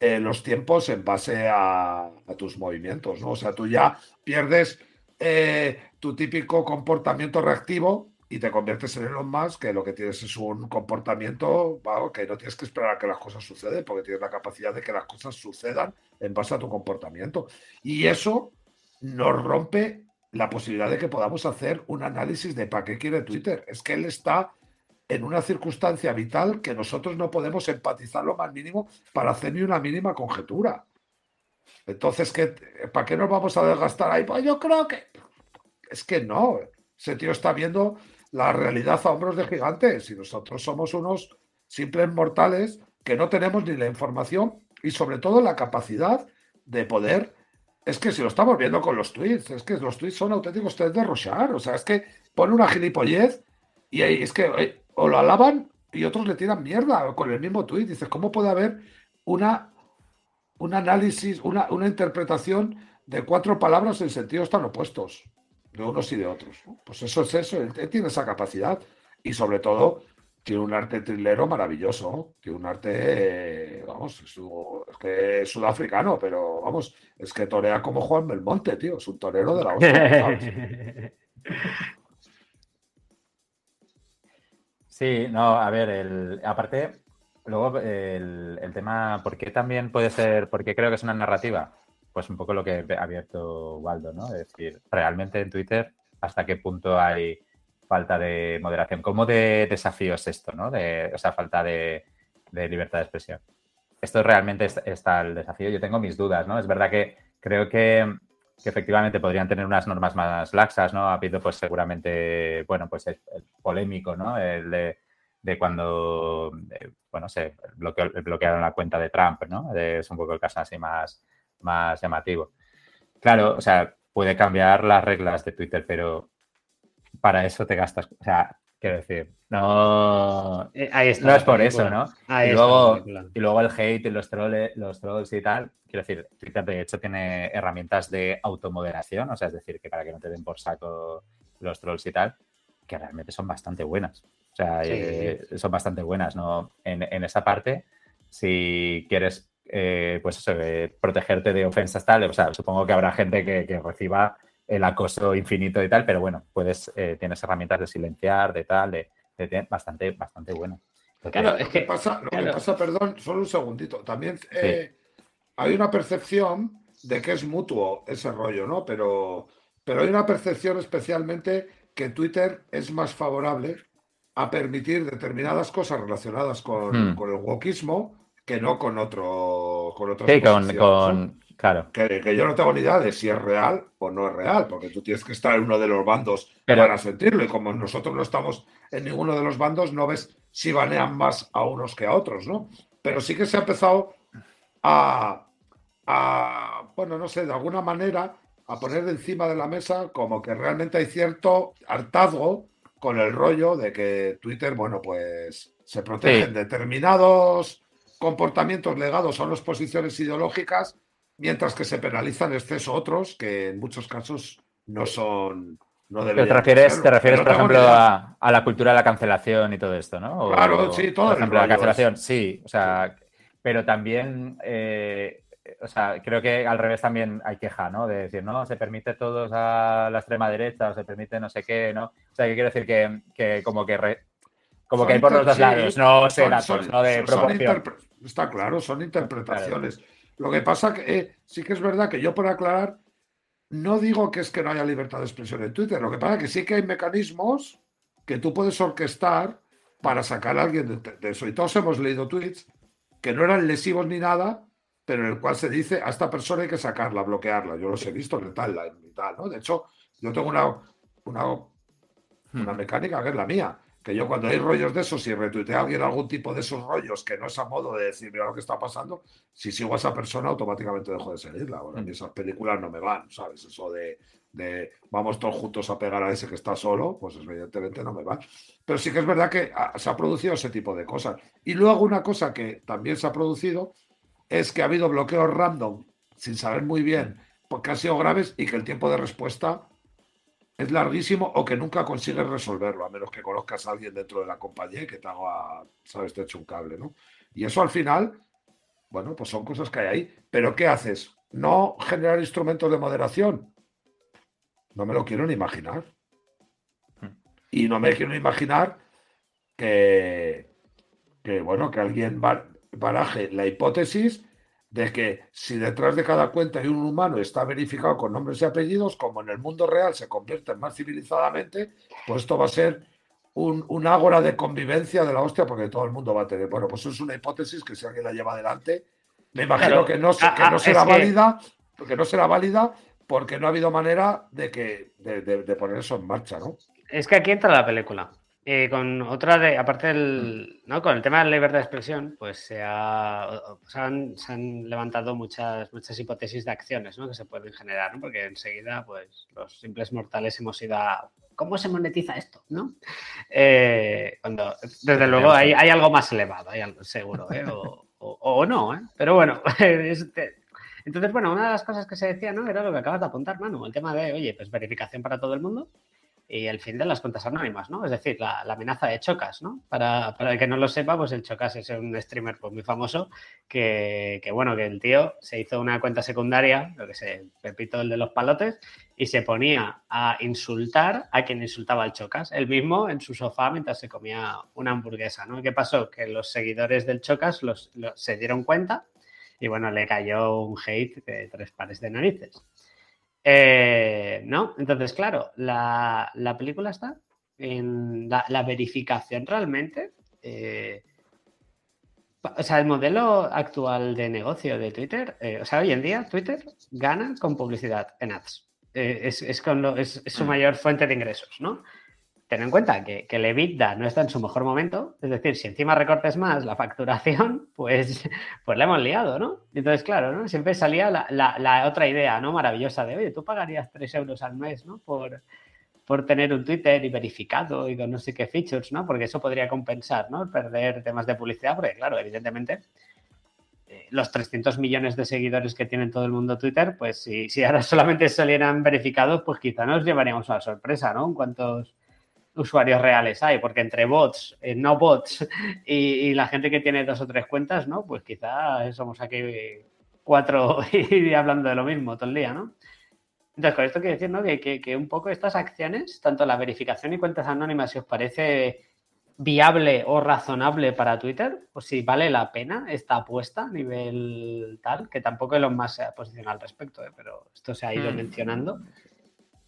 Speaker 2: eh, los tiempos en base a, tus movimientos, ¿no? O sea, tú ya pierdes eh, tu típico comportamiento reactivo y te conviertes en Elon Musk, que lo que tienes es un comportamiento que no tienes que esperar a que las cosas sucedan, porque tienes la capacidad de que las cosas sucedan en base a tu comportamiento. Y eso nos rompe la posibilidad de que podamos hacer un análisis de para qué quiere Twitter. Es que él está en una circunstancia vital que nosotros no podemos empatizar lo más mínimo para hacer ni una mínima conjetura. Entonces, ¿qué, ¿para qué nos vamos a desgastar ahí? Pues yo creo que es que no. Ese tío está viendo la realidad a hombros de gigantes y nosotros somos unos simples mortales que no tenemos ni la información y sobre todo la capacidad de poder es que si lo estamos viendo con los tweets, es que los tweets son auténticos test de rochar. O sea, es que pone una gilipollez y ahí es que o lo alaban y otros le tiran mierda con el mismo tweet. Dices, ¿cómo puede haber una, un análisis, una, una interpretación de cuatro palabras en sentidos tan opuestos, de unos y de otros? Pues eso es eso, él, tiene esa capacidad y sobre todo tiene un arte trilero maravilloso, tiene un arte, vamos, es, que sudafricano, pero vamos, es que torea como Juan Belmonte, tío, es un torero de la hostia.
Speaker 3: Sí, no, a ver, el, aparte, luego el, tema, ¿por qué también puede ser, porque creo que es una narrativa? Pues un poco lo que ha abierto Waldo, ¿no? Es decir, realmente en Twitter, ¿hasta qué punto hay falta de moderación? ¿Cómo de desafío es esto, ¿no? De, o sea, falta de, libertad de expresión. Esto realmente está el desafío. Yo tengo mis dudas, ¿no? Es verdad que creo que que efectivamente podrían tener unas normas más laxas, ¿no? Ha habido, pues seguramente, bueno, pues el, polémico, ¿no? El de, cuando, eh, bueno, se bloquearon la cuenta de Trump, ¿no? es un poco el caso así más, más llamativo. Claro, o sea, puede cambiar las reglas de Twitter, pero para eso te gastas, o sea, quiero decir, no,
Speaker 1: eh, Ahí está
Speaker 3: no es por eso, ¿no? y, luego, y luego el hate y los, trolls, los trolls y tal, Quiero decir, Twitter de hecho tiene herramientas de automoderación, o sea, es decir, que para que no te den por saco los trolls y tal, que realmente son bastante buenas. O sea, eh, son bastante buenas, ¿no? En, esa parte, si quieres, eh, pues eso, eh, protegerte de ofensas tal, o sea, supongo que habrá gente que, reciba el acoso infinito y tal, pero bueno, puedes, tienes herramientas de silenciar, de tal, de, bastante, bastante buenas.
Speaker 2: Claro, es que pasa, lo que pasa, perdón, solo un segundito. También hay una percepción de que es mutuo ese rollo, ¿no? Pero, pero hay una percepción especialmente que Twitter es más favorable a permitir determinadas cosas relacionadas con, hmm. el wokismo que no con otro con otras
Speaker 3: sí, con, claro.
Speaker 2: Que, yo no tengo ni idea de si es real o no es real porque tú tienes que estar en uno de los bandos para sentirlo y como nosotros no estamos en ninguno de los bandos no ves si banean más a unos que a otros no pero sí que se ha empezado a, bueno, no sé, de alguna manera, a poner encima de la mesa como que realmente hay cierto hartazgo con el rollo de que Twitter, bueno, pues se protegen determinados comportamientos legados a unas posiciones ideológicas, mientras que se penalizan exceso otros que en muchos casos no son... No
Speaker 3: te refieres, te refieres por ejemplo, a, la cultura de la cancelación y todo esto, ¿no?
Speaker 2: claro, sí, todo.
Speaker 3: Por ejemplo, la cancelación, sí, o sea, pero también eh, o sea, creo que al revés también hay queja, ¿no? De decir, no, se permite todos a la extrema derecha, o se permite no sé qué, ¿no? O sea, que quiero decir que, como que como que hay por los dos lados, no sé, no de proporción.
Speaker 2: Está claro, son interpretaciones. Lo que pasa que eh, sí que es verdad que yo por aclarar, no digo que es que no haya libertad de expresión en Twitter, lo que pasa es que sí que hay mecanismos que tú puedes orquestar para sacar a alguien de, de eso. Y todos hemos leído tweets que no eran lesivos ni nada, pero en el cual se dice a esta persona hay que sacarla, bloquearla. Yo los he visto en tal, y tal, ¿no? De hecho, yo tengo una, una, una hmm. mecánica que es la mía, que yo cuando hay rollos de esos, si retuitea a alguien algún tipo de esos rollos que no es a modo de decir, mira lo que está pasando, si sigo a esa persona, automáticamente dejo de seguirla. Bueno, a mí hmm. esas películas no me van, ¿sabes? Eso de, de, vamos todos juntos a pegar a ese que está solo, pues evidentemente no me va. Pero sí que es verdad que se ha producido ese tipo de cosas. Y luego una cosa que también se ha producido es que ha habido bloqueos random sin saber muy bien porque han sido graves y que el tiempo de respuesta es larguísimo o que nunca consigues resolverlo, a menos que conozcas a alguien dentro de la compañía y que te haga, sabes, te eche un cable, ¿no? Y eso al final, bueno, pues son cosas que hay ahí. Pero ¿qué haces? ¿No generar instrumentos de moderación? No me lo quiero ni imaginar. Y no me quiero ni imaginar que, que bueno, que alguien baraje la hipótesis de que si detrás de cada cuenta hay un humano está verificado con nombres y apellidos, como en el mundo real se convierte más civilizadamente, pues esto va a ser un, ágora de convivencia de la hostia porque todo el mundo va a tener. Bueno, pues es una hipótesis que si alguien la lleva adelante, me imagino que no, ah, no ah, será válida, porque no será válida porque no ha habido manera de que de, poner eso en marcha, ¿no?
Speaker 1: Es que aquí entra la película. Eh, con otra de, aparte del, ¿no? Con el tema de la libertad de expresión, pues se, han, levantado muchas, muchas hipótesis de acciones ¿no? que se pueden generar, ¿no? porque enseguida, pues, los simples mortales hemos ido a ¿cómo se monetiza esto? ¿no? Eh, cuando, desde luego hay, hay, algo más elevado, hay algo, seguro, ¿eh? o, o, no, ¿eh? pero bueno, este, entonces, bueno, una de las cosas que se decía, ¿no? Era lo que acabas de apuntar, Manu, el tema de, oye, pues verificación para todo el mundo y el fin de las cuentas anónimas, ¿no? Es decir, la, amenaza de Chocas, ¿no? Para, el que no lo sepa, pues el Chocas es un streamer pues, muy famoso que, bueno, que el tío se hizo una cuenta secundaria, lo que sé, Pepito el de los palotes, y se ponía a insultar a quien insultaba al Chocas, él mismo en su sofá mientras se comía una hamburguesa, ¿no? ¿Qué pasó? Que los seguidores del Chocas los, se dieron cuenta y, bueno, le cayó un hate de tres pares de narices. Eh, ¿No? Entonces, claro, la, película está en la, verificación realmente. Eh, o sea, el modelo actual de negocio de Twitter, eh, o sea, hoy en día Twitter gana con publicidad en ads. es, es, su mm. mayor fuente de ingresos, ¿no? Ten en cuenta que, que el EBITDA no está en su mejor momento, es decir, si encima recortes más la facturación, pues, pues la hemos liado, ¿no? Entonces, claro, ¿no? Siempre salía la, otra idea, ¿no? Maravillosa de, oye, tú pagarías 3 euros al mes, ¿no? Por, por tener un Twitter y verificado y con no sé qué features, ¿no? Porque eso podría compensar, ¿no? Perder temas de publicidad, porque, claro, evidentemente, eh, los 300 millones de seguidores que tiene todo el mundo Twitter, pues si, si ahora solamente salieran verificados, pues quizá nos llevaríamos una sorpresa, ¿no? En cuantos usuarios reales hay, porque entre bots, eh, no bots y, la gente que tiene dos o tres cuentas, ¿no? Pues quizá somos aquí cuatro y hablando de lo mismo todo el día, ¿no? Entonces, con esto quiero decir, ¿no? Que, que, un poco estas acciones, tanto la verificación y cuentas anónimas, si os parece viable o razonable para Twitter, o si vale la pena esta apuesta a nivel tal, que tampoco lo más se ha posicionado al respecto, ¿eh? pero esto se ha ido mm. mencionando.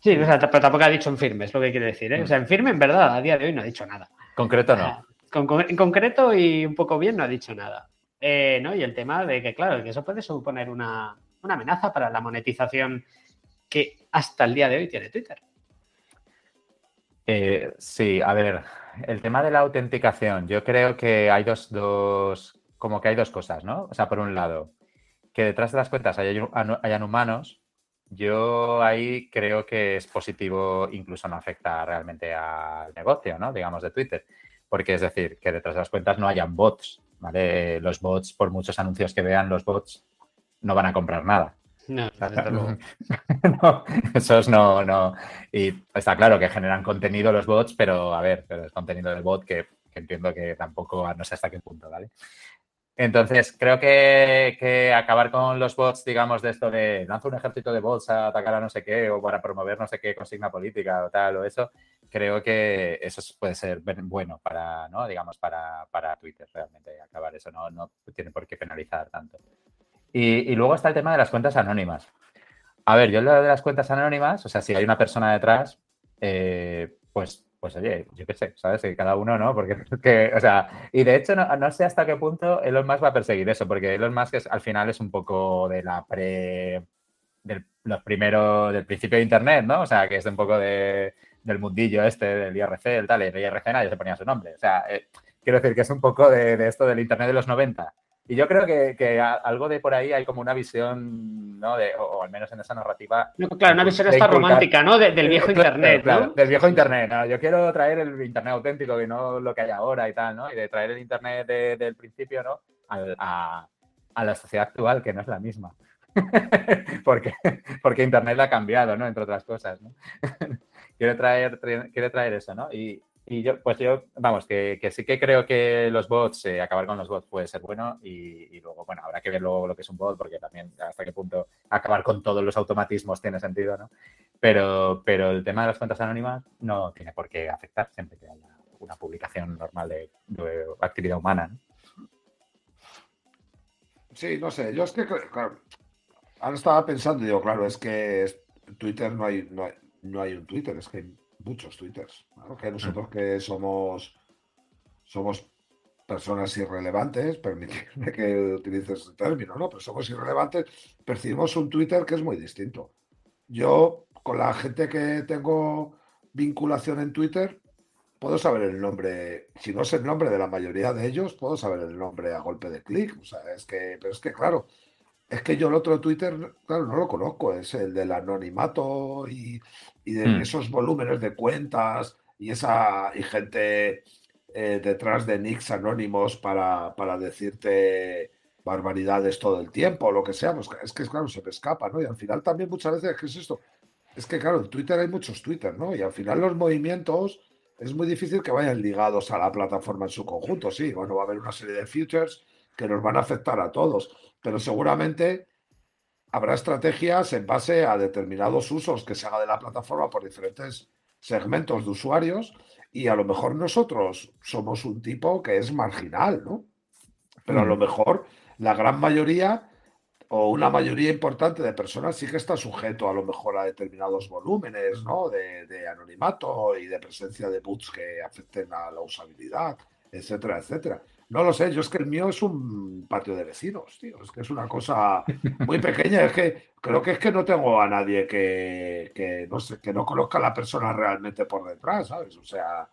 Speaker 1: Sí, o sea, pero tampoco ha dicho en firme, es lo que quiere decir. ¿eh? O sea, en firme, en verdad, a día de hoy no ha dicho nada.
Speaker 3: Concreto no.
Speaker 1: en concreto y un poco bien no ha dicho nada. Eh, ¿no? Y el tema de que, claro, que eso puede suponer una, amenaza para la monetización que hasta el día de hoy tiene Twitter.
Speaker 3: Eh, sí, a ver, el tema de la autenticación, yo creo que hay dos, dos, como que hay dos cosas, ¿no? O sea, por un lado, que detrás de las cuentas hayan humanos yo ahí creo que es positivo, incluso no afecta realmente al negocio, ¿no? Digamos, de Twitter. Porque es decir, que detrás de las cuentas no hayan bots, ¿vale? Los bots, por muchos anuncios que vean, los bots no van a comprar nada. No, no, esos no, no. Y está claro que generan contenido los bots, pero a ver, pero es contenido del bot que, que entiendo que tampoco, no sé hasta qué punto, ¿vale? Entonces, creo que, acabar con los bots, digamos, de esto de lanzo un ejército de bots a atacar a no sé qué o para promover no sé qué consigna política o tal o eso, creo que eso puede ser bueno para, ¿no? Digamos, para, Twitter realmente acabar eso, no, no tiene por qué penalizar tanto. Y, luego está el tema de las cuentas anónimas. A ver, yo lo de las cuentas anónimas, o sea, si hay una persona detrás, eh, pues pues oye, yo qué sé, ¿sabes? Que cada uno, ¿no? Porque, que, o sea, y de hecho no, sé hasta qué punto Elon Musk va a perseguir eso, porque Elon Musk es, al final es un poco de la pre, del, los primeros, del principio de Internet, ¿no? O sea, que es un poco de, del mundillo este, del IRC, del tal, el IRC nadie se ponía su nombre. O sea, eh, quiero decir que es un poco de, de, esto del Internet de los 90. Y yo creo que, algo de por ahí hay como una visión, ¿no? De, o, al menos en esa narrativa.
Speaker 1: claro, una visión esta romántica, ¿no? del viejo Internet.
Speaker 3: Claro, del viejo Internet. ¿no? Yo quiero traer el Internet auténtico y no lo que hay ahora y tal, ¿no? Y de traer el Internet del principio, ¿no? A, la sociedad actual, que no es la misma. porque, porque Internet la ha cambiado, ¿no? Entre otras cosas, ¿no? quiero, traer, quiero traer eso, ¿no? Y, y yo, pues yo, vamos, que, sí que creo que los bots, eh, acabar con los bots puede ser bueno y, luego, bueno, habrá que ver luego lo que es un bot porque también hasta qué punto acabar con todos los automatismos tiene sentido, ¿no? Pero, pero el tema de las cuentas anónimas no tiene por qué afectar siempre que haya una publicación normal de, actividad humana, ¿no?
Speaker 2: Sí, no sé, yo es que, claro, ahora estaba pensando y digo, claro, es que Twitter no hay, no hay, no hay un Twitter, es que muchos twitters. Que nosotros que somos, somos personas irrelevantes, permitirme que utilices ese término, ¿no? Pero somos irrelevantes, percibimos un Twitter que es muy distinto. Yo, con la gente que tengo vinculación en Twitter, puedo saber el nombre, si no es el nombre de la mayoría de ellos, puedo saber el nombre a golpe de clic. O sea, es que, pero es que claro, es que yo el otro Twitter, claro, no lo conozco, es el del anonimato y, de hmm. esos volúmenes de cuentas y esa y gente eh, detrás de nicks anónimos para, para decirte barbaridades todo el tiempo, o lo que sea, pues es que claro, se me escapa, ¿no? Y al final también muchas veces, ¿qué es esto? Es que claro, en Twitter hay muchos Twitter, ¿no? Y al final los movimientos es muy difícil que vayan ligados a la plataforma en su conjunto. Sí, bueno, va a haber una serie de futures que nos van a afectar a todos, pero seguramente habrá estrategias en base a determinados usos que se haga de la plataforma por diferentes segmentos de usuarios y a lo mejor nosotros somos un tipo que es marginal, ¿no? Pero a lo mm. mejor la gran mayoría o una mayoría importante de personas sí que está sujeto a lo mejor a determinados volúmenes ¿no? de, anonimato y de presencia de boots que afecten a la usabilidad, etcétera, etcétera. No lo sé, yo es que el mío es un patio de vecinos, tío. Es que es una cosa muy pequeña. Es que creo que es que no tengo a nadie que, que no sé, que no conozca a la persona realmente por detrás, ¿sabes? O sea,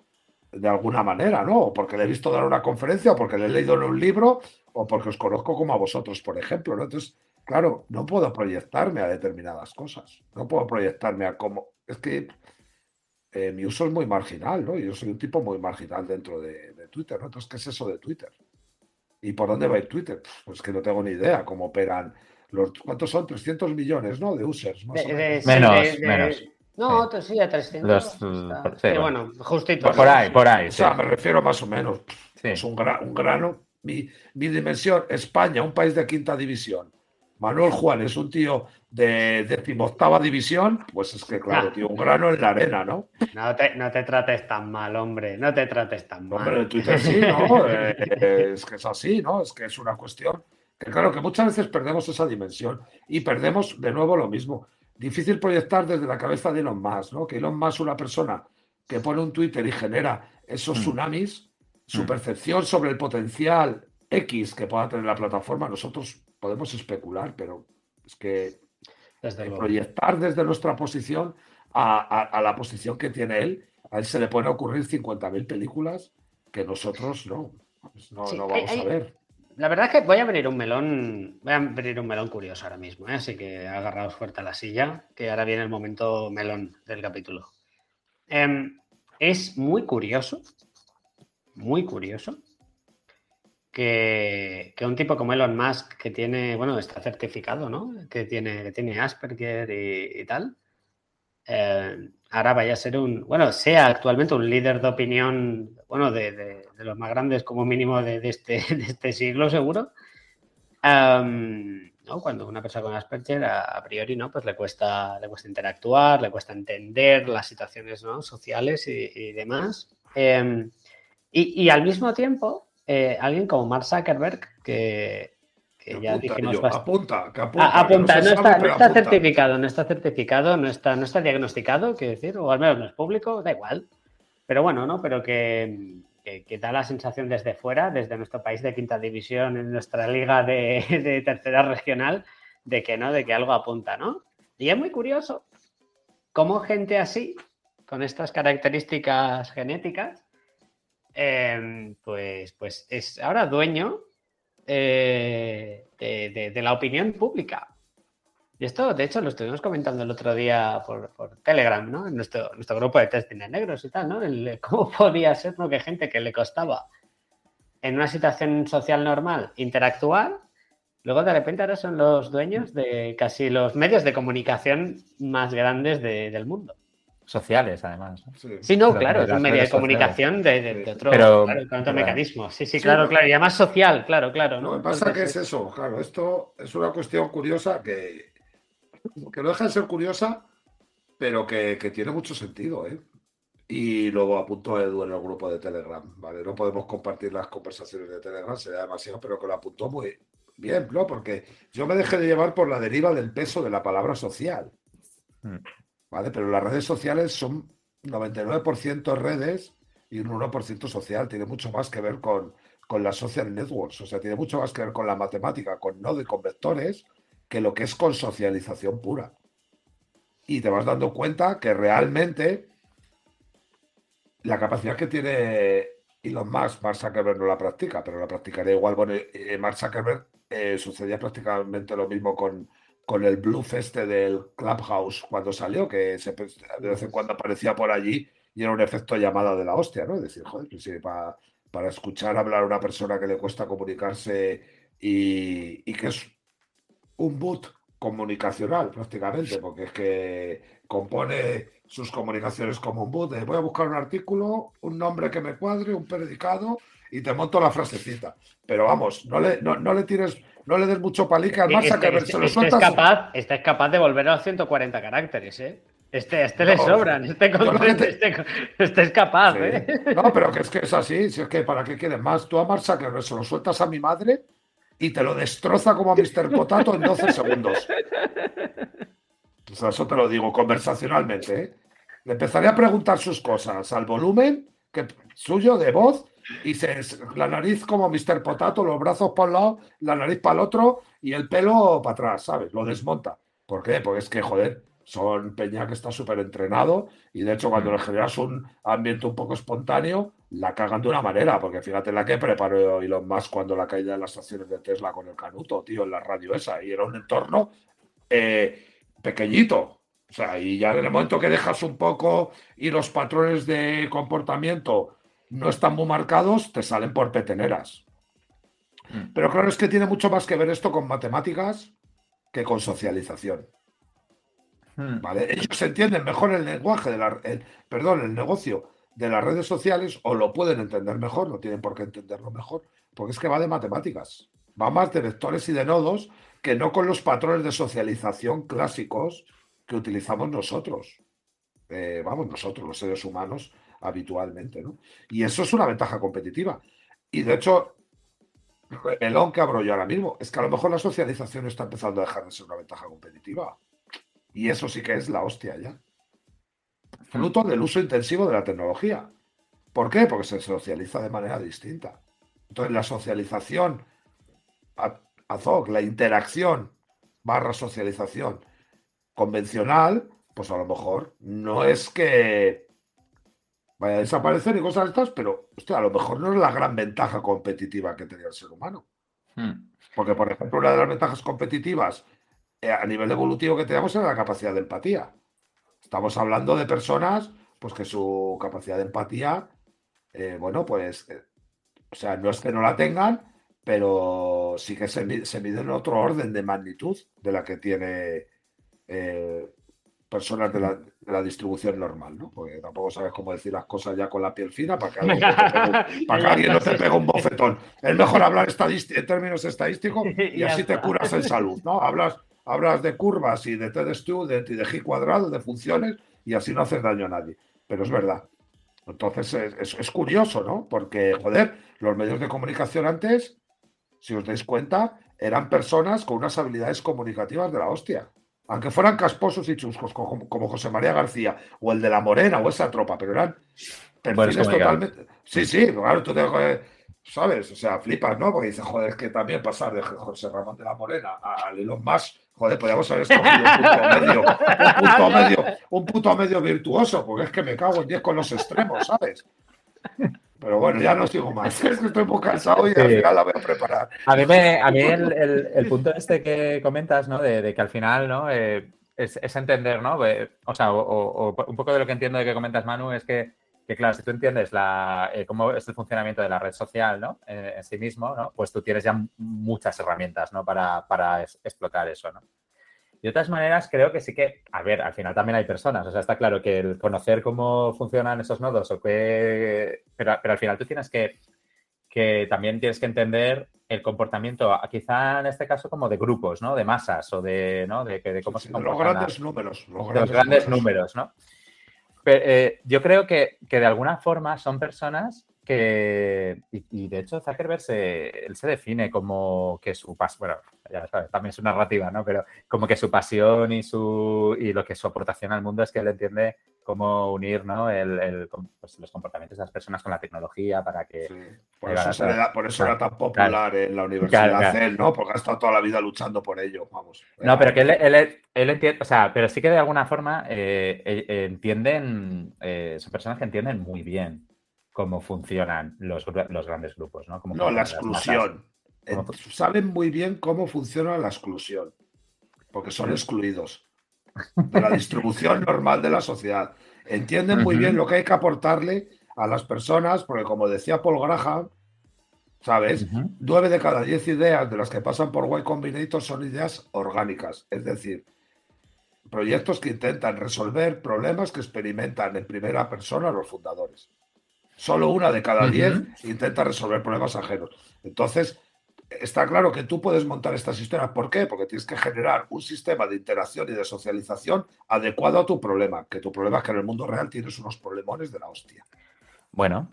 Speaker 2: de alguna manera, ¿no? O porque le he visto dar una conferencia, o porque le he leído en un libro, o porque os conozco como a vosotros, por ejemplo, ¿no? Entonces, Claro, no puedo proyectarme a determinadas cosas. No puedo proyectarme a cómo. Es que eh, mi uso es muy marginal, ¿no? Yo soy un tipo muy marginal dentro de, Twitter, ¿no? Entonces, ¿qué es eso de Twitter? ¿Y por dónde va a ir Twitter? Pues que no tengo ni idea cómo operan los. ¿Cuántos son? 300 millones, ¿no? De users.
Speaker 3: menos, menos.
Speaker 1: No, sí, a 300. bueno, justito.
Speaker 3: Por ahí, por ahí.
Speaker 2: O sea, me refiero más o menos. Es un, un grano. Mi, mi dimensión, España, un país de quinta división Manuel Juan es un tío de decimoctava división, pues es que, claro, tío, un grano en la arena, ¿no?
Speaker 1: No te, no te trates tan mal, hombre, no te trates tan mal.
Speaker 2: Hombre, en Twitter sí, ¿no? Eh, es que es así, ¿no? Es que es una cuestión que, claro, que muchas veces perdemos esa dimensión y perdemos de nuevo lo mismo. Difícil proyectar desde la cabeza de Elon Musk, ¿no? Que Elon Musk, una persona que pone un Twitter y genera esos mm. tsunamis, su mm. percepción sobre el potencial X que pueda tener la plataforma, nosotros podemos especular, pero es que proyectar desde nuestra posición a, la posición que tiene él, a él se le pueden ocurrir 50.000 películas que nosotros no, pues no, vamos a ver.
Speaker 1: La verdad es que voy a abrir un melón, voy a abrir un melón curioso ahora mismo, ¿eh? así que agarraos fuerte a la silla, que ahora viene el momento melón del capítulo. Em, es muy curioso, muy curioso, que, un tipo como Elon Musk, que tiene, bueno, está certificado, ¿no? Que tiene, que tiene Asperger y, tal, eh, ahora vaya a ser un, bueno, sea actualmente un líder de opinión, bueno, de, los más grandes como mínimo de, este, este, siglo, seguro. ¿no? Cuando una persona con Asperger, a, priori, ¿no? Pues le cuesta, le cuesta interactuar, le cuesta entender las situaciones ¿no? sociales y, demás. Em, y al mismo tiempo, eh, alguien como Mark Zuckerberg, que, ya dijimos
Speaker 2: apunta, que
Speaker 1: apunta, apunta no, está, certificado, no está certificado, no está, no está diagnosticado, quiero decir, o al menos no es público, da igual. Pero bueno, ¿no? Pero que, da la sensación desde fuera, desde nuestro país de quinta división, en nuestra liga de, de tercera regional, de que no, de que algo apunta, ¿no? Y es muy curioso cómo gente así, con estas características genéticas, Em, pues, pues es ahora dueño eh, de, la opinión pública. Y esto, de hecho, lo estuvimos comentando el otro día por, Telegram, ¿no? En nuestro, nuestro grupo de testing de negros y tal, ¿no? ¿Cómo podía ser ¿no? que gente que le costaba en una situación social normal interactuar, luego de repente ahora son los dueños de casi los medios de comunicación más grandes del mundo
Speaker 3: sociales, además.
Speaker 1: Sí, no, claro, es un medio de comunicación de, otro, claro, mecanismo. Sí, sí, claro, claro, y además social, claro, claro.
Speaker 2: ¿no? me pasa que es eso, claro, esto es una cuestión curiosa que, que no deja de ser curiosa, pero que, tiene mucho sentido, ¿eh? Y luego apuntó Edu en el grupo de Telegram, ¿vale? No podemos compartir las conversaciones de Telegram, sería demasiado, pero que lo apuntó muy bien, ¿no? Porque yo me dejé de llevar por la deriva del peso de la palabra social. Mm. ¿Vale? Pero las redes sociales son 99% redes y un 1% social. Tiene mucho más que ver con, con las social networks, o sea, tiene mucho más que ver con la matemática, con nodo y con vectores, que lo que es con socialización pura. Y te vas dando cuenta que realmente la capacidad que tiene Elon Musk, Mark Zuckerberg no la practica, pero la practicaría igual. Bueno, eh, Mark Zuckerberg eh, sucedía prácticamente lo mismo con, con el bluff este del Clubhouse cuando salió, que se, de vez en cuando aparecía por allí y era un efecto llamada de la hostia, ¿no? Es decir, joder, pues para, para escuchar hablar a una persona que le cuesta comunicarse y, y que es un boot comunicacional prácticamente, porque es que compone sus comunicaciones como un boot voy a buscar un artículo, un nombre que me cuadre, un predicado y te monto la frasecita. Pero vamos, no le, no, le tires, no le des mucho palique al
Speaker 1: este, que este, se lo este Es capaz, este es capaz de volver a los 140 caracteres, ¿eh? Este, este le sobran, este, este, este, es capaz, ¿eh?
Speaker 2: No, pero que es que es así, si es que para qué quieres más, tú a Mark Zuckerberg se lo sueltas a mi madre y te lo destroza como a Mr. Potato en 12 segundos. eso te lo digo conversacionalmente. ¿eh? Le empezaré a preguntar sus cosas al volumen que, suyo de voz y se, la nariz como Mr. Potato, los brazos para un lado, la nariz para el otro y el pelo para atrás, ¿sabes? Lo desmonta. ¿Por qué? Porque es que, joder, son Peña que está súper entrenado y de hecho cuando le generas un ambiente un poco espontáneo, la cagan de una manera, porque fíjate la que preparó Elon Musk cuando la caída de las estaciones de Tesla con el canuto, tío, en la radio esa, y era un entorno eh, pequeñito. O sea, y ya en el momento que dejas un poco y los patrones de comportamiento no están muy marcados, te salen por peteneras. Mm. Pero claro, es que tiene mucho más que ver esto con matemáticas que con socialización. Hmm. ¿Vale? Ellos entienden mejor el lenguaje de la, perdón, el negocio de las redes sociales o lo pueden entender mejor, no tienen por qué entenderlo mejor, porque es que va de matemáticas, va más de vectores y de nodos que no con los patrones de socialización clásicos que utilizamos nosotros. Eh, vamos, nosotros, los seres humanos, habitualmente, ¿no? Y eso es una ventaja competitiva. Y de hecho, el que abro yo ahora mismo es que a lo mejor la socialización está empezando a dejar de ser una ventaja competitiva. Y eso sí que es la hostia ya. Fruto del uso intensivo de la tecnología. ¿Por qué? Porque se socializa de manera distinta. Entonces, la socialización, AZOC, la interacción barra socialización convencional, pues a lo mejor no es que vaya a desaparecer y cosas de estas, pero a lo mejor no es la gran ventaja competitiva que tenía el ser humano. Hmm. Porque, por ejemplo, una de las ventajas competitivas eh, a nivel evolutivo que tenemos es la capacidad de empatía. Estamos hablando de personas pues que su capacidad de empatía, eh, bueno, pues, eh, o sea, no es que no la tengan, pero sí que se, mide en otro orden de magnitud de la que tiene personas de la, distribución normal, ¿no? Porque tampoco sabes cómo decir las cosas ya con la piel fina para que, alguien no te pegue un bofetón. Es mejor hablar en términos estadísticos y así te curas en salud, ¿no? Hablas hablas de curvas y de T de student y de G cuadrado, de funciones, y así no haces daño a nadie. Pero es verdad. Entonces es, curioso, ¿no? Porque, joder, los medios de comunicación antes, si os dais cuenta, eran personas con unas habilidades comunicativas de la hostia. Aunque fueran casposos y chuscos, como, José María García o el de la Morena o esa tropa, pero eran perfiles totalmente. Sí, sí, claro, tú te ¿sabes? O sea, flipas, ¿no? Porque dices, joder, es que también pasar de José Ramón de la Morena a Elon Musk Joder, podríamos haber escogido un punto medio, un punto medio, virtuoso, porque es que me cago en 10 con los extremos, ¿sabes? Pero bueno, ya no sigo más. Es que estoy muy cansado y al final la voy a preparar.
Speaker 3: A mí, a mí el, punto este que comentas, ¿no? De, que al final, ¿no? Eh, es, entender, ¿no? Eh, o sea, o, un poco de lo que entiendo de que comentas, Manu, es que, que claro, si tú entiendes la, eh, cómo es el funcionamiento de la red social, ¿no? en sí mismo, ¿no? Pues tú tienes ya muchas herramientas, ¿no? Para, para explotar eso, ¿no? De otras maneras, creo que sí que, a ver, al final también hay personas, o sea, está claro que el conocer cómo funcionan esos nodos o qué, pero, al final tú tienes que, que también tienes que entender el comportamiento, quizá en este caso como de grupos, ¿no? De masas o de, ¿no? De, de cómo se
Speaker 2: comportan. Los grandes números.
Speaker 3: Los grandes, números. ¿no? Pero, eh, yo creo que, que, de alguna forma son personas que, y, de hecho Zuckerberg se, él se define como que su, bueno, ya sabes, también su narrativa, ¿no? Pero como que su pasión y su y lo que su aportación al mundo es que él entiende cómo unir, ¿no? El, pues, los comportamientos de las personas con la tecnología para que...
Speaker 2: Por, eso, por eso era tan popular en la universidad él, ¿no? Porque ha estado toda la vida luchando por ello, vamos.
Speaker 3: No, pero que él, él, entiende, o sea, pero sí que de alguna forma eh, eh, entienden, eh, son personas que entienden muy bien cómo funcionan los, los grandes grupos, ¿no?
Speaker 2: no, la exclusión. Saben muy bien cómo funciona la exclusión, porque son excluidos de la distribución normal de la sociedad. Entienden muy bien lo que hay que aportarle a las personas, porque como decía Paul Graham, ¿sabes? Nueve de cada diez ideas de las que pasan por Y Combinator son ideas orgánicas, es decir, proyectos que intentan resolver problemas que experimentan en primera persona los fundadores. Solo una de cada diez intenta resolver problemas ajenos. Entonces, está claro que tú puedes montar estas historias. ¿Por qué? Porque tienes que generar un sistema de interacción y de socialización adecuado a tu problema. Que tu problema es que en el mundo real tienes unos problemones de la hostia.
Speaker 3: Bueno,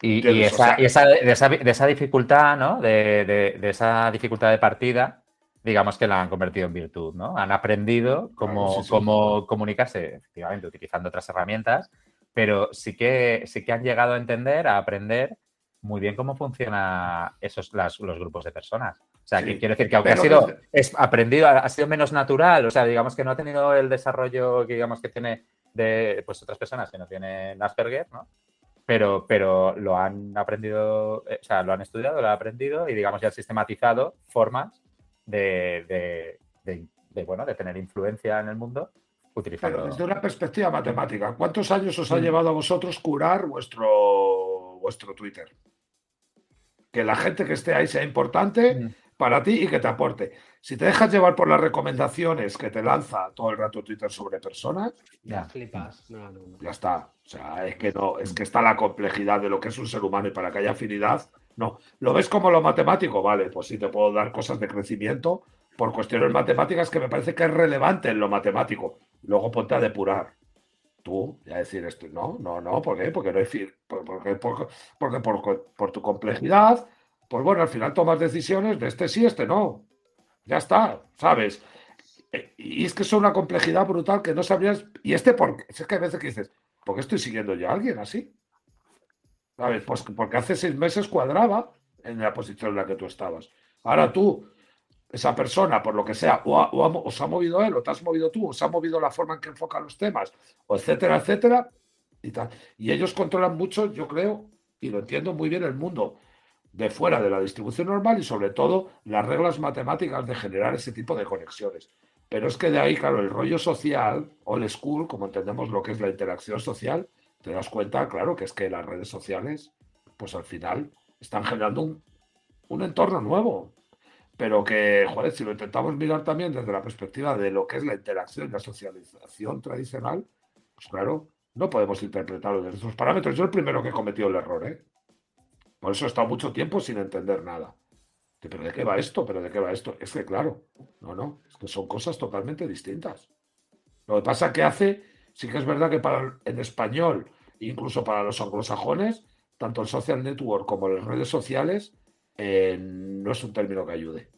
Speaker 3: y, esa, de, esa, dificultad, ¿no? De, esa dificultad de partida, digamos que la han convertido en virtud, ¿no? Han aprendido cómo, cómo comunicarse, efectivamente, utilizando otras herramientas, pero sí que, sí que han llegado a entender, a aprender muy bien cómo funciona esos los grupos de personas. O sea, que quiero decir que aunque ha sido es aprendido, ha sido menos natural, o sea, digamos que no ha tenido el desarrollo que digamos que tiene de pues otras personas que no tienen Asperger, ¿no? Pero, pero lo han aprendido, eh, o sea, lo han estudiado, lo han aprendido y digamos ya han sistematizado formas de, bueno, de tener influencia en el mundo utilizando.
Speaker 2: Pero desde una perspectiva matemática, ¿cuántos años os ha llevado a vosotros curar vuestro, vuestro Twitter? Que la gente que esté ahí sea importante mm. para ti y que te aporte. Si te dejas llevar por las recomendaciones que te lanza todo el rato Twitter sobre personas,
Speaker 1: ya flipas.
Speaker 2: Ya está. O sea, es que no, es que está la complejidad de lo que es un ser humano y para que haya afinidad, no. ¿Lo ves como lo matemático? Vale, pues sí te puedo dar cosas de crecimiento por cuestiones matemáticas que me parece que es relevante en lo matemático. Luego ponte a depurar tú ya decir esto, no, no, no, ¿por qué? Porque no hay porque, porque, porque por, tu complejidad, pues bueno, al final tomas decisiones de este sí, este no. Ya está, ¿sabes? Eh, y es que es una complejidad brutal que no sabrías. Y este, porque es que a veces que dices, ¿por qué estoy siguiendo yo a alguien así? ¿Sabes? Pues porque hace seis meses cuadraba en la posición en la que tú estabas. Ahora tú esa persona, por lo que sea, o, os ha movido él, o te has movido tú, o os ha movido la forma en que enfoca los temas, o etcétera, etcétera, y tal. Y ellos controlan mucho, yo creo, y lo entiendo muy bien, el mundo de fuera de la distribución normal y sobre todo las reglas matemáticas de generar ese tipo de conexiones. Pero es que de ahí, claro, el rollo social, old school, como entendemos lo que es la interacción social, te das cuenta, claro, que es que las redes sociales, pues al final están generando un, un entorno nuevo, pero que, joder, si lo intentamos mirar también desde la perspectiva de lo que es la interacción y la socialización tradicional, pues claro, no podemos interpretarlo desde esos parámetros. Yo el primero que he cometido el error, ¿eh? Por eso he estado mucho tiempo sin entender nada. ¿Pero de qué va esto? ¿Pero de qué va esto? Es que, claro, no, no, es que son cosas totalmente distintas. Lo que pasa que hace, sí que es verdad que para en español, incluso para los anglosajones, tanto el social network como las redes sociales, eh, no es un término que ayude.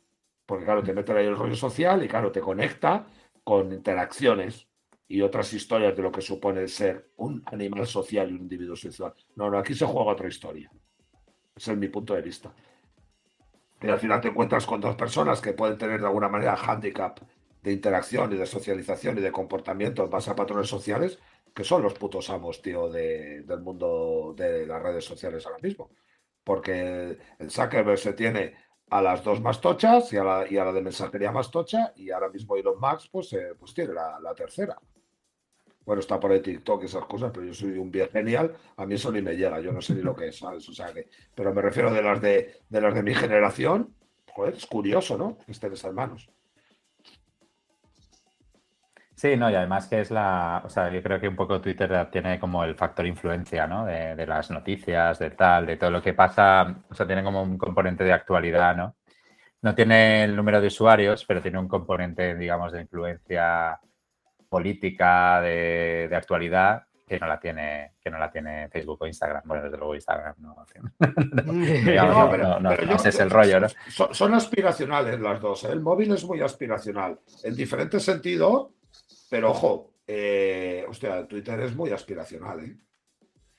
Speaker 2: Porque claro, te mete ahí el rollo social y claro, te conecta con interacciones y otras historias de lo que supone ser un animal social y un individuo social. No, no, aquí se juega otra historia. Ese es mi punto de vista. Y al final te encuentras con dos personas que pueden tener de alguna manera handicap de interacción y de socialización y de comportamiento en base a patrones sociales, que son los putos amos, tío, del mundo de las redes sociales ahora mismo porque el Zuckerberg se tiene a las dos más tochas y a la, y a la de mensajería más tocha y ahora mismo Elon Musk pues, eh, pues tiene la, tercera. Bueno, está por el TikTok y esas cosas, pero yo soy un bien genial, a mí eso ni me llega, yo no sé ni lo que es, ¿sabes? O sea que, pero me refiero de las de, de las de mi generación, joder, es curioso, ¿no? Que estén esas manos.
Speaker 3: Sí, no, y además que es la, o sea, yo creo que un poco Twitter tiene como el factor influencia, ¿no? De, las noticias, de tal, de todo lo que pasa, o sea, tiene como un componente de actualidad, ¿no? No tiene el número de usuarios, pero tiene un componente, digamos, de influencia política, de, actualidad, que no la tiene, que no la tiene Facebook o Instagram. Bueno, desde luego Instagram no. no, ese es el rollo, ¿no?
Speaker 2: Son, aspiracionales las dos. ¿eh? El móvil es muy aspiracional. En diferente sentido, pero ojo, eh, hostia, Twitter es muy aspiracional, ¿eh?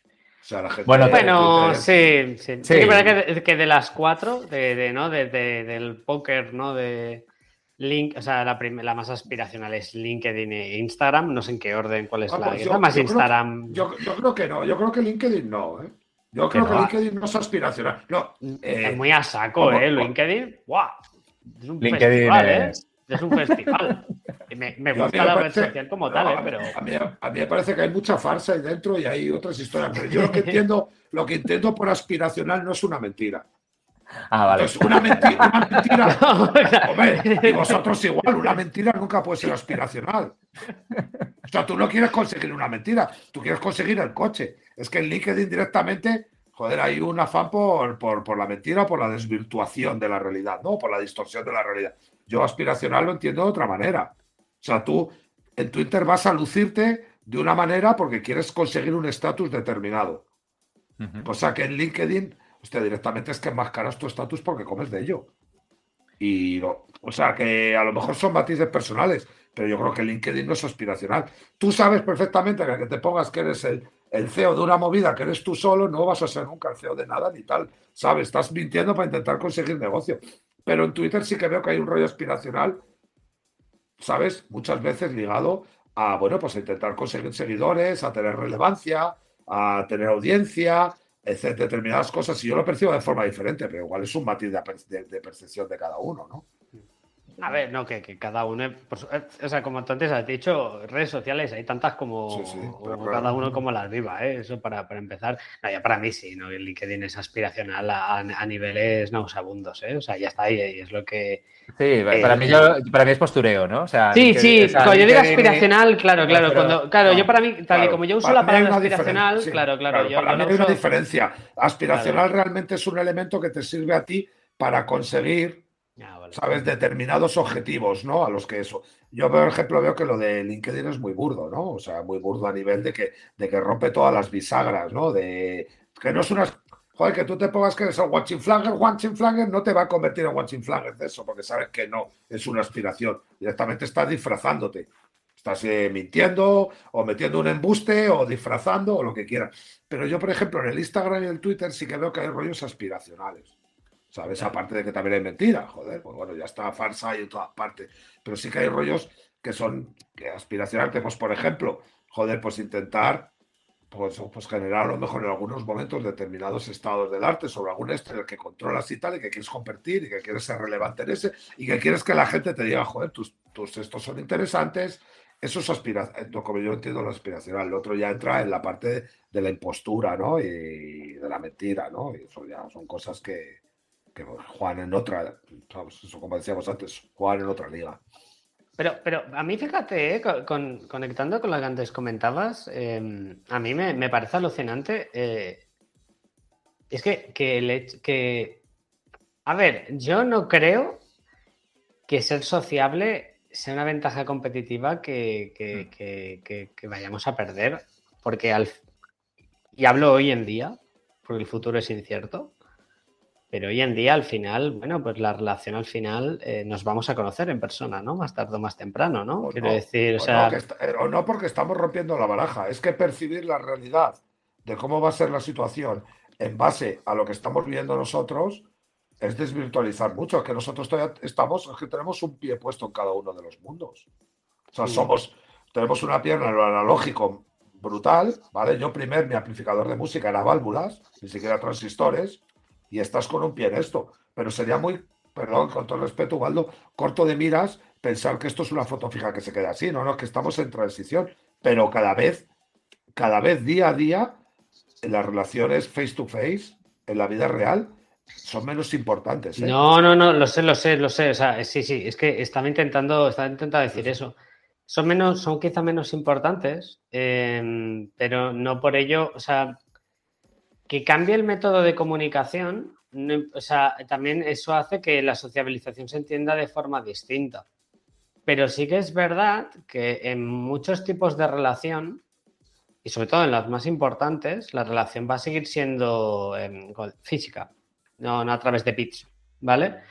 Speaker 1: O sea, la gente bueno, bueno sí, sí. sí. que, que, de las cuatro, de, ¿no? De, del póker, ¿no? De, Link, o sea, la, la, más aspiracional es LinkedIn e Instagram. No sé en qué orden, cuál es ah, la pues más Instagram.
Speaker 2: yo, creo que no, yo creo que LinkedIn no, ¿eh? Yo creo que LinkedIn no es aspiracional. No,
Speaker 1: es eh, muy a saco, ¿eh? LinkedIn, ¡guau! Es un festival, ¿eh? Es un festival. Me, me gusta la red social como tal, ¿eh? Pero...
Speaker 2: A mí, a mí, me parece que hay mucha farsa ahí dentro y hay otras historias. Pero yo lo que entiendo, lo que entiendo por aspiracional no es una mentira.
Speaker 3: Ah, vale.
Speaker 2: una mentira, una mentira. Hombre, y vosotros igual, una mentira nunca puede ser aspiracional. O sea, tú no quieres conseguir una mentira, tú quieres conseguir el coche. Es que en LinkedIn directamente, joder, hay un afán por, por, por la mentira, por la desvirtuación de la realidad, ¿no? Por la distorsión de la realidad. Yo aspiracional lo entiendo de otra manera. O sea, tú en Twitter vas a lucirte de una manera porque quieres conseguir un estatus determinado. O sea que en LinkedIn Hostia, directamente es que enmascaras tu estatus porque comes de ello. Y o sea, que a lo mejor son matices personales, pero yo creo que LinkedIn no es aspiracional. Tú sabes perfectamente que, que te pongas que eres el, el CEO de una movida, que eres tú solo, no vas a ser nunca el CEO de nada ni tal. ¿Sabes? Estás mintiendo para intentar conseguir negocio. Pero en Twitter sí que veo que hay un rollo aspiracional, ¿sabes? Muchas veces ligado a, bueno, pues a intentar conseguir seguidores, a tener relevancia, a tener audiencia, determinadas cosas, y yo lo percibo de forma diferente, pero igual es un matiz de, percepción de cada uno, ¿no?
Speaker 1: A ver, no, que, cada uno, eh, o sea, como tú antes has dicho, redes sociales hay tantas como, cada uno como las viva, ¿eh? eso para, para empezar. No, ya para mí sí, ¿no? el LinkedIn es aspiracional a, a niveles nauseabundos, ¿eh? o sea, ya está ahí y es lo que...
Speaker 3: Sí, para, mí para mí es postureo, ¿no? O sea,
Speaker 1: sí, sí, cuando yo digo aspiracional, claro, claro, cuando, claro, yo para mí, tal y como yo uso la palabra aspiracional, claro, claro, yo,
Speaker 2: para mí hay una diferencia. Aspiracional realmente es un elemento que te sirve a ti para conseguir ¿Sabes? Determinados objetivos, ¿no? A los que eso. Yo, por ejemplo, veo que lo de LinkedIn es muy burdo, ¿no? O sea, muy burdo a nivel de que, de que rompe todas las bisagras, ¿no? De que no es una. Joder, que tú te pongas que eres el watching flagger, watching flagger no te va a convertir en watching flagger de eso, porque sabes que no, es una aspiración. Directamente estás disfrazándote. Estás eh, mintiendo o metiendo un embuste o disfrazando o lo que quieras. Pero yo, por ejemplo, en el Instagram y el Twitter sí que veo que hay rollos aspiracionales. ¿Sabes? Aparte de que también hay mentira, joder, pues bueno, ya está farsa y en todas partes. Pero sí que hay rollos que son que aspiracionales, pues por ejemplo, joder, pues intentar pues, pues, generar a lo mejor en algunos momentos determinados estados del arte sobre algún este que controlas y tal, y que quieres compartir y que quieres ser relevante en ese, y que quieres que la gente te diga, joder, tus, tus estos son interesantes. Eso es aspiración, como yo entiendo lo aspiracional. El otro ya entra en la parte de la impostura, ¿no? Y de la mentira, ¿no? Y eso ya son cosas que, que Juan en otra, como decíamos antes, Juan en otra liga.
Speaker 1: Pero, pero a mí, fíjate, eh, conectando con lo que antes comentabas, em, a mí me, parece alucinante. Eh, es que, que, que, a ver, yo no creo que ser sociable sea una ventaja competitiva que, que vayamos a perder, porque al, y hablo hoy en día, porque el futuro es incierto, pero hoy en día, al final, bueno, pues la relación al final eh, nos vamos a conocer en persona, ¿no? Más tarde o más temprano, ¿no? Quiero decir, o, sea.
Speaker 2: No, eh, o no porque estamos rompiendo la baraja, es que percibir la realidad de cómo va a ser la situación en base a lo que estamos viendo nosotros es desvirtualizar mucho. Es que nosotros todavía estamos, es que tenemos un pie puesto en cada uno de los mundos. O sea, somos, tenemos una pierna en lo analógico brutal, ¿vale? Yo primer, mi amplificador de música era válvulas, ni siquiera transistores y estás con un pie en esto. Pero sería muy, perdón, con todo respeto, Waldo, corto de miras pensar que esto es una foto fija que se queda así. No, no, que estamos en transición. Pero cada vez, cada vez día a día, en las relaciones face to face, en la vida real, son menos importantes. ¿eh?
Speaker 1: No, no, no, lo sé, lo sé, lo sé. O sea, sí, sí, es que estaba intentando, estaba intentando decir eso. Son menos, son quizá menos importantes, eh, pero no por ello, o sea, que cambie el método de comunicación, o sea, también eso hace que la sociabilización se entienda de forma distinta. Pero sí que es verdad que en muchos tipos de relación y sobre todo en las más importantes, la relación va a seguir siendo em, física, no, no a través de bits, ¿vale?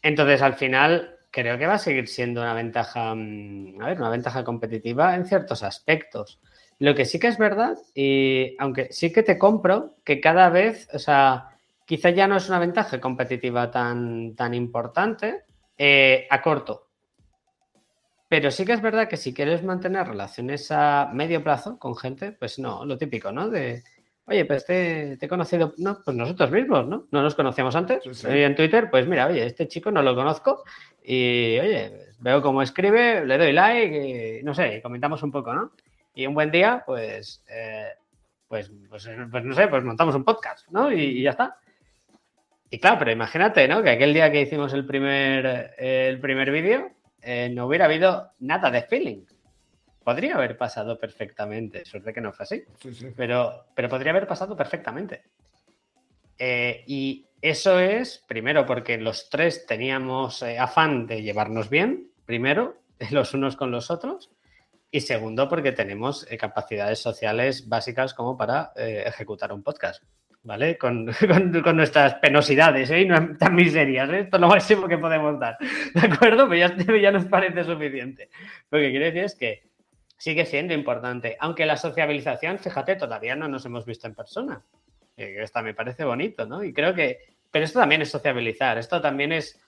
Speaker 1: Entonces, al final, creo que va a seguir siendo una ventaja, mm, una ventaja competitiva en ciertos aspectos. Lo que sí que es verdad, y aunque sí que te compro, que cada vez, o sea, quizá ya no es una ventaja competitiva tan, tan importante eh, a corto. Pero sí que es verdad que si quieres mantener relaciones a medio plazo con gente, pues no, lo típico, ¿no? De, oye, pues te, he conocido, no, pues nosotros mismos, ¿no? No nos conocíamos antes. En Twitter, pues mira, oye, este chico no lo conozco y, oye, veo cómo escribe, le doy like y, no sé, comentamos un poco, ¿no? Y un buen día, pues, eh, pues, pues, pues, no sé, pues montamos un podcast, ¿no? y ya está. Y claro, pero imagínate, ¿no? Que aquel día que hicimos el primer, el primer vídeo eh, no hubiera habido nada de feeling. Podría haber pasado perfectamente. Suerte que no fue así. Pero, pero podría haber pasado perfectamente. Eh, y eso es, primero, porque los tres teníamos eh, afán de llevarnos bien, primero, los unos con los otros. Y segundo, porque tenemos capacidades sociales básicas como para ejecutar un podcast. ¿vale? Con, nuestras penosidades, ¿eh? no tan miserias, ¿eh? Esto es lo máximo que podemos dar, ¿de acuerdo? Pero ya, ya nos parece suficiente. Lo que quiero decir es que sigue siendo importante, aunque la sociabilización, fíjate, todavía no nos hemos visto en persona. Eh, esta me parece bonito, ¿no? Y creo que, pero esto también es sociabilizar, esto también es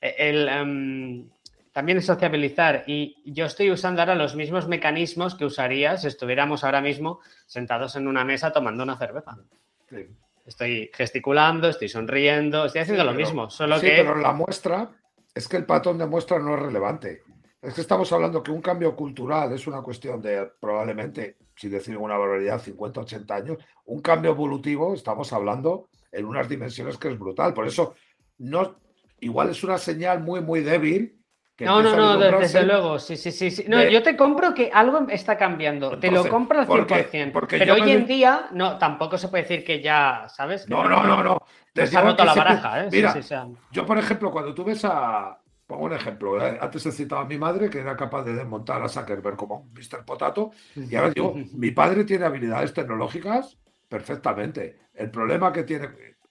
Speaker 1: eh, el... Em, también es sociabilizar y yo estoy usando ahora los mismos mecanismos que usaría si estuviéramos ahora mismo sentados en una mesa tomando una cerveza. Estoy gesticulando, estoy sonriendo, estoy haciendo lo mismo, solo
Speaker 2: sí, pero la muestra es que el patrón de muestra no es relevante. Es que estamos hablando que un cambio cultural es una cuestión de probablemente, si decir una barbaridad, 50, 80 años. Un cambio evolutivo, estamos hablando en unas dimensiones que es brutal. Por eso, no, igual es una señal muy, muy débil
Speaker 1: no, no, no, desde luego, sí, sí, sí. No, yo te compro que algo está cambiando, te lo compro al 100%. Porque, pero hoy en día, no, tampoco se puede decir que ya, ¿sabes?
Speaker 2: No, no, no, no.
Speaker 1: Se ha roto la baraja, ¿eh?
Speaker 2: Mira, yo, por ejemplo, cuando tú ves a. Pongo un ejemplo. ¿eh? Antes he citado a mi madre que era capaz de desmontar a Zuckerberg como un Mr. Potato. Y ahora digo, mi padre tiene habilidades tecnológicas perfectamente. El problema que tiene,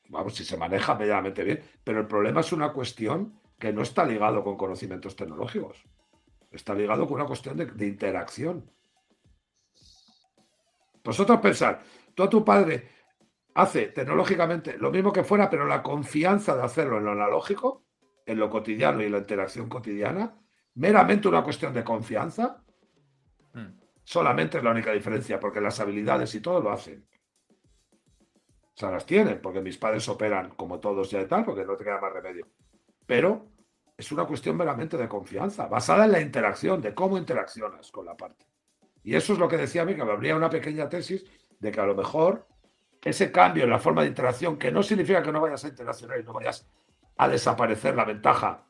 Speaker 2: vamos, si se maneja medianamente bien, pero el problema es una cuestión que no está ligado con conocimientos tecnológicos. Está ligado con una cuestión de, interacción. Vosotros pensar, tú a tu padre hace tecnológicamente lo mismo que fuera, pero la confianza de hacerlo en lo analógico, en lo cotidiano y en la interacción cotidiana, meramente una cuestión de confianza, hmm. solamente es la única diferencia, porque las habilidades y todo lo hacen. O sea, las tienen, porque mis padres operan como todos ya y tal, porque no te queda más remedio. Pero es una cuestión meramente de confianza, basada en la interacción, de cómo interaccionas con la parte. Y eso es lo que decía a que habría una pequeña tesis de que a lo mejor ese cambio en la forma de interacción, que no significa que no vayas a interaccionar y no vayas a desaparecer la ventaja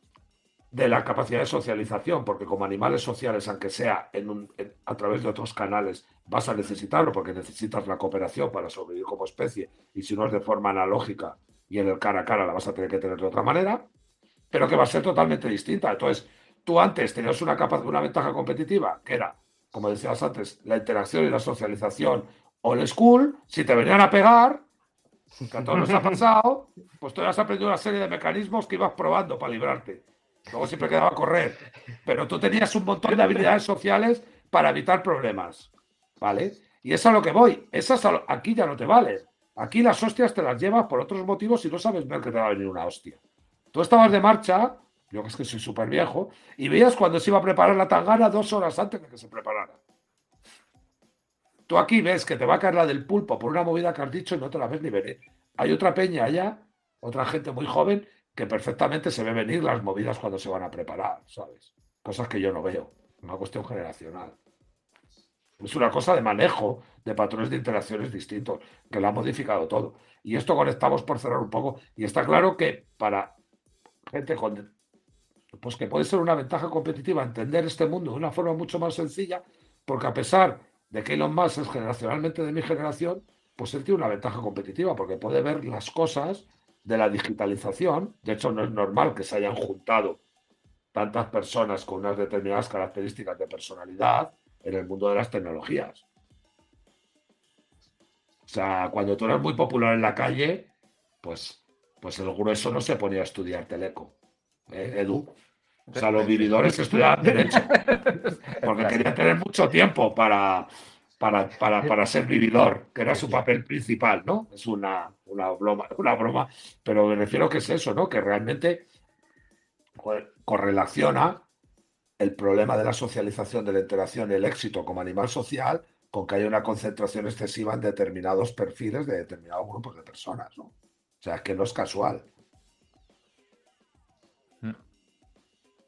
Speaker 2: de la capacidad de socialización, porque como animales sociales, aunque sea en a través de otros canales, vas a necesitarlo porque necesitas la cooperación para sobrevivir como especie, y si no es de forma analógica y en el cara a cara la vas a tener que tener de otra manera, pero que va a ser totalmente distinta. Entonces, tú antes tenías una, una ventaja competitiva, que era, como decías antes, la interacción y la socialización o el school, si te venían a pegar, que a todos nos ha pasado, pues tú has aprendido una serie de mecanismos que ibas probando para librarte. Luego siempre quedaba a correr. Pero tú tenías un montón de habilidades sociales para evitar problemas. ¿Vale? Y es a lo que voy. Esas aquí ya no te valen. Aquí las hostias te las llevas por otros motivos y no sabes ver que te va a venir una hostia. Tú estabas de marcha, yo que es que soy súper viejo, y veías cuando se iba a preparar la tangana dos horas antes de que se preparara. Tú aquí ves que te va a caer la del pulpo por una movida que has dicho y no te la ves ni veré. Hay otra peña allá, otra gente muy joven, que perfectamente se ve venir las movidas cuando se van a preparar, ¿sabes? Cosas que yo no veo. Una cuestión generacional. Es una cosa de manejo de patrones de interacciones distintos, que lo ha modificado todo. Y esto conectamos por cerrar un poco. Y está claro que para gente con, pues que puede ser una ventaja competitiva entender este mundo de una forma mucho más sencilla, porque a pesar de que Elon Musk es generacionalmente de mi generación, pues él tiene una ventaja competitiva, porque puede ver las cosas de la digitalización. De hecho, no es normal que se hayan juntado tantas personas con unas determinadas características de personalidad en el mundo de las tecnologías. sea, cuando tú eras muy popular en la calle, pues, pues el grueso no se ponía a estudiar teleco. ¿eh, Edu? O sea, los vividores estudiaban derecho. Porque querían tener mucho tiempo para, para, para, ser vividor, que era su papel principal, ¿no? Es una, una, broma, una broma, pero me refiero que es eso, ¿no? Que realmente correlaciona el problema de la socialización, de la interacción y el éxito como animal social con que haya una concentración excesiva en determinados perfiles de determinados grupos de personas, ¿no? O sea, que no es casual.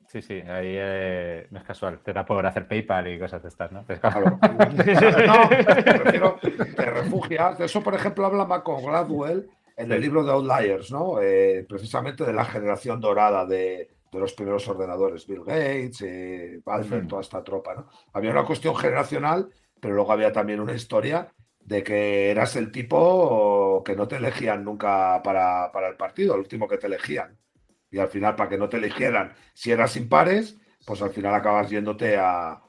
Speaker 3: Sí, sí, ahí eh, no es casual. Te da por hacer PayPal y cosas de estas, ¿no?
Speaker 2: Claro. no, refiero, te refugias. De eso, por ejemplo, habla Malcolm Gladwell en el libro de Outliers, ¿no? Eh, precisamente de la generación dorada de, los primeros ordenadores, Bill Gates, eh, toda esta tropa, ¿no? Había una cuestión generacional, pero luego había también una historia de que eras el tipo que no te elegían nunca para, para el partido, el último que te elegían y al final, para que no te eligieran, si eras impares, pues al final acabas yéndote a,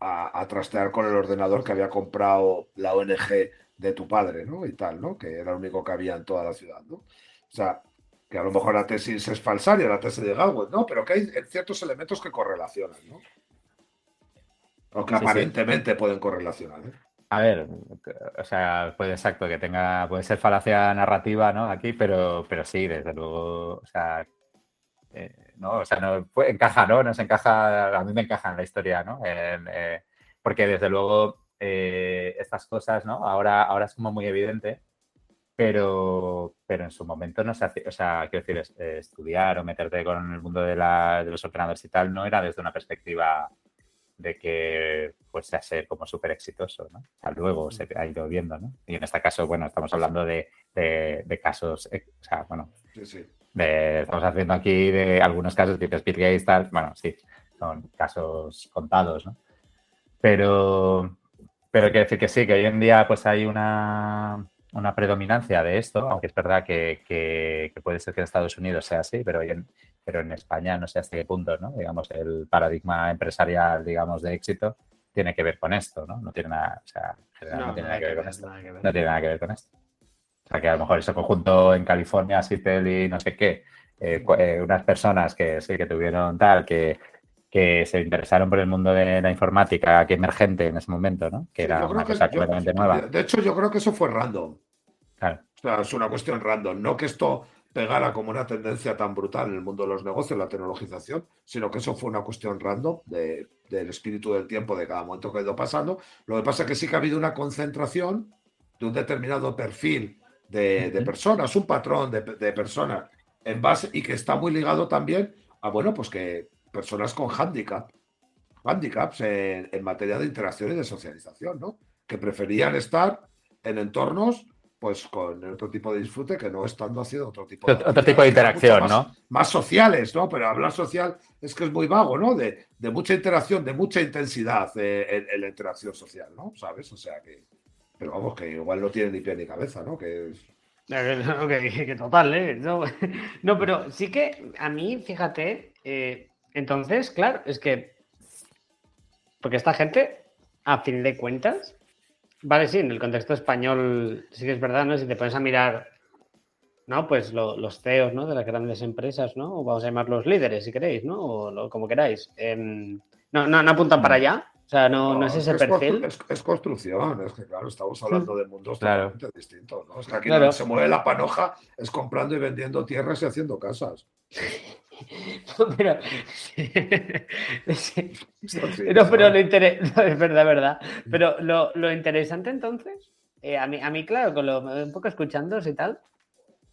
Speaker 2: a, trastear con el ordenador que había comprado la ONG de tu padre, ¿no? Y tal, ¿no? Que era el único que había en toda la ciudad, ¿no? O sea, que a lo mejor la tesis es falsaria, la tesis de Galway, ¿no? Pero que hay ciertos elementos que correlacionan, ¿no? O que aparentemente pueden correlacionar, ¿eh?
Speaker 3: A ver, o sea, puede exacto que tenga, puede ser falacia narrativa, ¿no? Aquí, pero, pero sí, desde luego, o sea, eh, ¿no? O sea, no, encaja, ¿no? Nos encaja, a mí me encaja en la historia, ¿no? Eh, porque desde luego eh, estas cosas, ¿no? Ahora, ahora es como muy evidente, pero, pero en su momento no se hace, o sea, quiero decir, estudiar o meterte con el mundo de, los ordenadores y tal no era desde una perspectiva de que pues a ser como súper exitoso, ¿no? O sea, luego se ha ido viendo, ¿no? Y en este caso, bueno, estamos hablando de, de casos, o sea, bueno, sí, sí estamos haciendo aquí de algunos casos, tipo Speed Gates, tal, bueno, sí, son casos contados, ¿no? Pero, pero quiero decir que sí, que hoy en día pues hay una, una predominancia de esto, aunque es verdad que, que, puede ser que en Estados Unidos sea así, pero, en, pero en España no sé hasta qué punto, ¿no? Digamos, el paradigma empresarial, digamos, de éxito tiene que ver con esto, ¿no? No tiene nada, o sea, no, tiene nada que ver con esto. No tiene nada que ver con esto. O sea, que a lo mejor ese conjunto en California, Seattle y no sé qué, eh, eh, unas personas que sí que tuvieron tal, que, que se interesaron por el mundo de la informática, que emergente en ese momento, ¿no? Que era una cosa completamente nueva.
Speaker 2: De hecho, yo creo que eso fue random. Claro. O sea, es una cuestión random. No que esto pegara como una tendencia tan brutal en el mundo de los negocios, la tecnologización, sino que eso fue una cuestión random del espíritu del tiempo de cada momento que ha ido pasando. Lo que pasa es que sí que ha habido una concentración de un determinado perfil de, personas, un patrón de, personas en base y que está muy ligado también a, bueno, pues que personas con handicap, handicaps en, materia de interacción y de socialización, ¿no? Que preferían estar en entornos pues con otro tipo de disfrute que no estando haciendo otro tipo
Speaker 3: de, otro tipo de interacción, ¿no?
Speaker 2: Más sociales, ¿no? Pero hablar social es que es muy vago, ¿no? De, mucha interacción, de mucha intensidad eh, en, la interacción social, ¿no? ¿Sabes? O sea que, pero vamos, que igual no tiene ni pie ni cabeza, ¿no? Que es...
Speaker 1: que, total, ¿eh? No, pero sí que a mí, fíjate, eh, entonces, claro, es que. Porque esta gente, a fin de cuentas, vale, sí, en el contexto español sí que es verdad, ¿no? Si te pones a mirar, ¿no? Pues los CEOs, ¿no? De las grandes empresas, ¿no? O vamos a llamarlos líderes, si queréis, ¿no? O como queráis. Em, no, no, no apuntan para allá. O sea, no, no, es ese perfil.
Speaker 2: Es, construcción, es que claro, estamos hablando de mundos totalmente distintos. ¿no? Es que aquí donde se mueve la panoja es comprando y vendiendo tierras y haciendo casas.
Speaker 1: pero, no, pero lo interesante, es verdad, verdad. Pero lo, lo interesante entonces, eh, a, mí, a mí, claro, con lo, un poco escuchando y tal,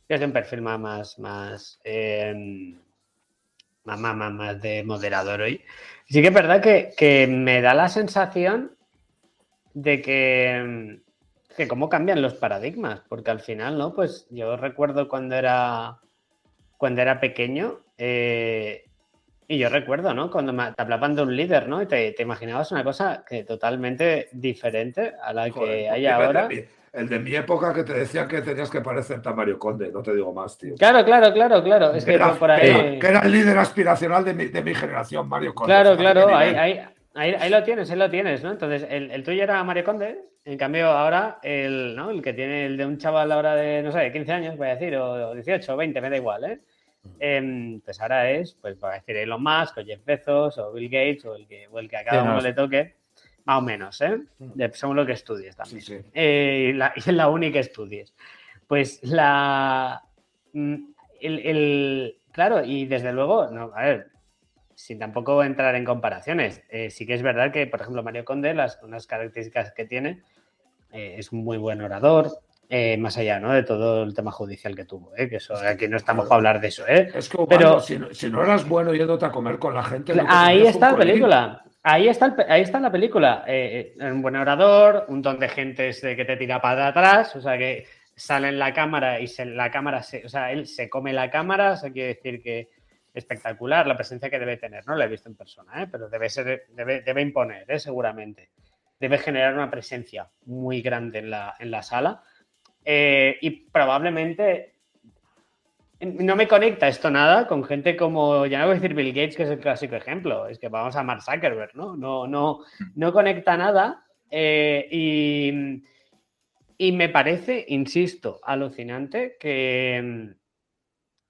Speaker 1: es de un perfil más, más, eh, más, más, más de moderador hoy. Sí que es verdad que, me da la sensación de que, que cómo cambian los paradigmas, porque al final, ¿no? Pues yo recuerdo cuando era, cuando era pequeño, eh, y yo recuerdo, ¿no? Cuando te hablaban de un líder, ¿no? Y te, imaginabas una cosa que totalmente diferente a la que hay ahora.
Speaker 2: El de mi época que te decían que tenías que parecer a Mario Conde, no te digo más, tío.
Speaker 1: Claro, claro, claro, claro. Es que,
Speaker 2: era, por ahí... que era el líder aspiracional de mi, de mi generación, Mario Conde.
Speaker 1: Claro, claro, ahí, Ahí, ahí, lo tienes, ahí lo tienes, ¿no? Entonces, el, el, tuyo era Mario Conde, en cambio ahora el, ¿no? el que tiene el de un chaval ahora de, no sé, de 15 años, voy a decir, o 18 o 20, me da igual, ¿eh? Eh, pues ahora es, pues va a decir Elon Musk o Jeff Bezos o Bill Gates o el que, o el que a cada sí, uno no. le toque, más o menos, ¿eh? según lo que estudies también. Sí, sí. Eh, y, la, y la única que estudies. Pues la... El, el, claro, y desde luego, no, a ver, sin tampoco entrar en comparaciones, eh, sí que es verdad que, por ejemplo, Mario Conde, las unas características que tiene, eh, es un muy buen orador, eh, más allá ¿no? de todo el tema judicial que tuvo, ¿eh? que eso aquí no estamos para hablar de eso. ¿eh?
Speaker 2: Es que pero si no, si no, eras bueno yéndote a comer con la gente.
Speaker 1: Ahí está la película. Ahí está, el, ahí está la película. Eh, un buen orador, un montón de gente que te tira para atrás, o sea que sale en la cámara y se, la cámara, se, o sea, él se come la cámara, o sea, quiere decir que espectacular la presencia que debe tener, no la he visto en persona, ¿eh? pero debe, ser, debe, debe imponer, ¿eh? seguramente. Debe generar una presencia muy grande en la, en la sala eh, y probablemente no me conecta esto nada con gente como, ya no voy a decir Bill Gates, que es el clásico ejemplo, es que vamos a Mark Zuckerberg, ¿no? No, no, no conecta nada eh, y, y, me parece, insisto, alucinante que...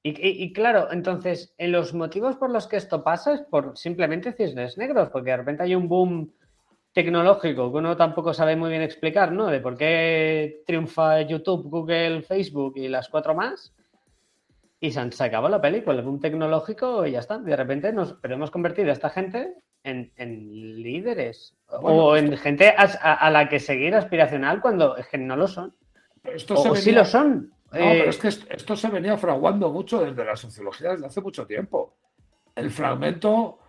Speaker 1: Y, y, y, claro, entonces, en los motivos por los que esto pasa es por simplemente cisnes negros, porque de repente hay un boom tecnológico que uno tampoco sabe muy bien explicar, ¿no? De por qué triunfa YouTube, Google, Facebook y las cuatro más. Y se, se acabó la película, el boom tecnológico y ya está. De repente nos pero hemos convertido a esta gente en, en líderes bueno, o en gente a, la que seguir aspiracional cuando es que no lo son.
Speaker 2: Esto
Speaker 1: o,
Speaker 2: venía...
Speaker 1: sí lo son.
Speaker 2: No, eh... pero es que esto se venía fraguando mucho desde la sociología desde hace mucho tiempo. El fragmento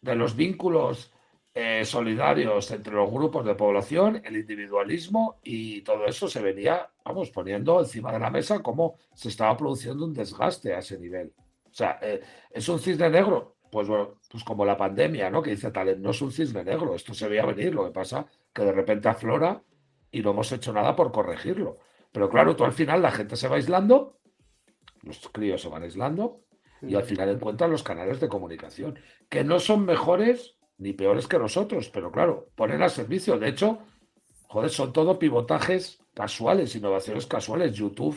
Speaker 2: de los vínculos eh, solidarios entre los grupos de población, el individualismo y todo eso se venía, vamos, poniendo encima de la mesa como se estaba produciendo un desgaste a ese nivel. O sea, eh, es un cisne negro, pues bueno, pues como la pandemia, ¿no? Que dice Talent, no es un cisne negro, esto se veía venir, lo que pasa que de repente aflora y no hemos hecho nada por corregirlo. Pero claro, tú al final la gente se va aislando, los críos se van aislando y al final encuentran los canales de comunicación, que no son mejores ni peores que nosotros, pero claro, ponen al servicio. De hecho, joder, son todo pivotajes casuales, innovaciones casuales. YouTube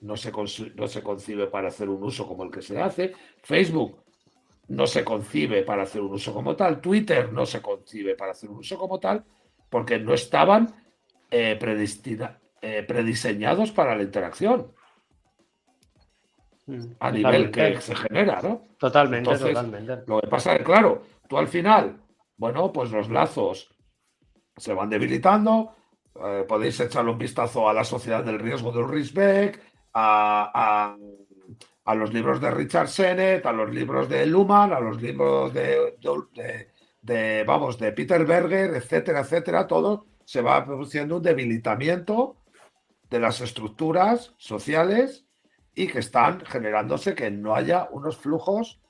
Speaker 2: no se, no se concibe para hacer un uso como el que se hace. Facebook no se concibe para hacer un uso como tal. Twitter no se concibe para hacer un uso como tal, porque no estaban eh, eh, prediseñados para la interacción. A nivel que se genera, ¿no?
Speaker 1: Totalmente,
Speaker 2: Entonces,
Speaker 1: totalmente.
Speaker 2: Lo que pasa es que, claro, tú al final, bueno, pues los lazos se van debilitando. Eh, podéis echarle un vistazo a la sociedad del riesgo de Ulrich Beck, a, a, a, los libros de Richard Sennett, a los libros de Luhmann, a los libros de, de, de, vamos, de Peter Berger, etcétera, etcétera. Todo se va produciendo un debilitamiento de las estructuras sociales y que están generándose que no haya unos flujos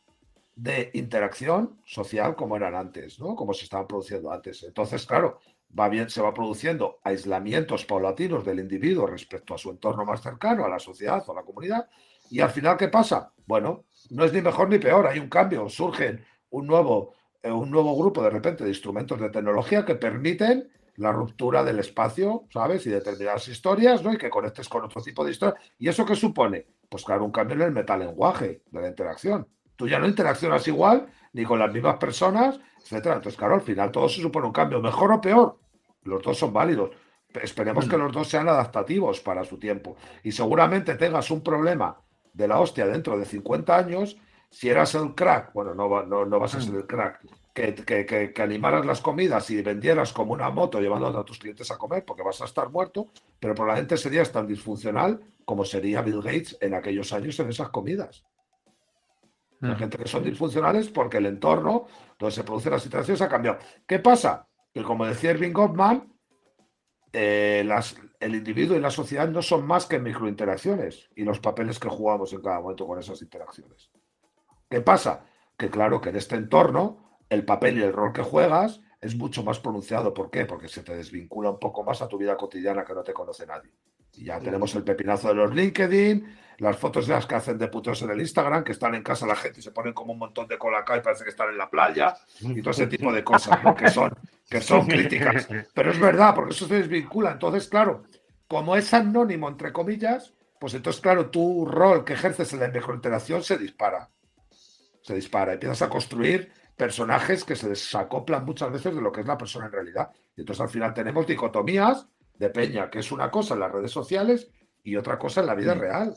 Speaker 2: de interacción social como eran antes, ¿no? Como se estaban produciendo antes. Entonces, claro, va bien, se va produciendo aislamientos paulatinos del individuo respecto a su entorno más cercano, a la sociedad o a la comunidad. Y al final, ¿qué pasa? Bueno, no es ni mejor ni peor, hay un cambio, surgen un nuevo, eh, un nuevo grupo de repente de instrumentos de tecnología que permiten la ruptura del espacio, ¿sabes? Y determinadas historias, ¿no? Y que conectes con otro tipo de historias. ¿Y eso qué supone? Pues claro, un cambio en el metalenguaje de la interacción. Tú ya no interaccionas igual, ni con las mismas personas, etcétera. Entonces, claro, al final todo se supone un cambio, mejor o peor. Los dos son válidos. Esperemos que los dos sean adaptativos para su tiempo. Y seguramente tengas un problema de la hostia dentro de 50 años, si eras el crack, bueno, no, no, no vas a ser el crack, que, que, que, que, animaras las comidas y vendieras como una moto llevando a tus clientes a comer porque vas a estar muerto, pero probablemente serías tan disfuncional como sería Bill Gates en aquellos años en esas comidas. Hay mm. gente que son disfuncionales porque el entorno donde se producen las situaciones ha cambiado. ¿Qué pasa? Que como decía Irving Goffman, eh, las, el individuo y la sociedad no son más que microinteracciones y los papeles que jugamos en cada momento con esas interacciones. ¿Qué pasa? Que claro que en este entorno el papel y el rol que juegas es mucho más pronunciado. ¿Por qué? Porque se te desvincula un poco más a tu vida cotidiana que no te conoce nadie. Y ya tenemos el pepinazo de los LinkedIn, las fotos de las que hacen de putos en el Instagram, que están en casa la gente y se ponen como un montón de cola acá y parece que están en la playa y todo ese tipo de cosas, ¿no? Que son, que son críticas. Pero es verdad, porque eso se desvincula. Entonces, claro, como es anónimo, entre comillas, pues entonces, claro, tu rol que ejerces en la interacción se dispara. Se dispara. Empiezas a construir personajes que se desacoplan muchas veces de lo que es la persona en realidad. Y entonces al final tenemos dicotomías de Peña, que es una cosa en las redes sociales y otra cosa en la vida real.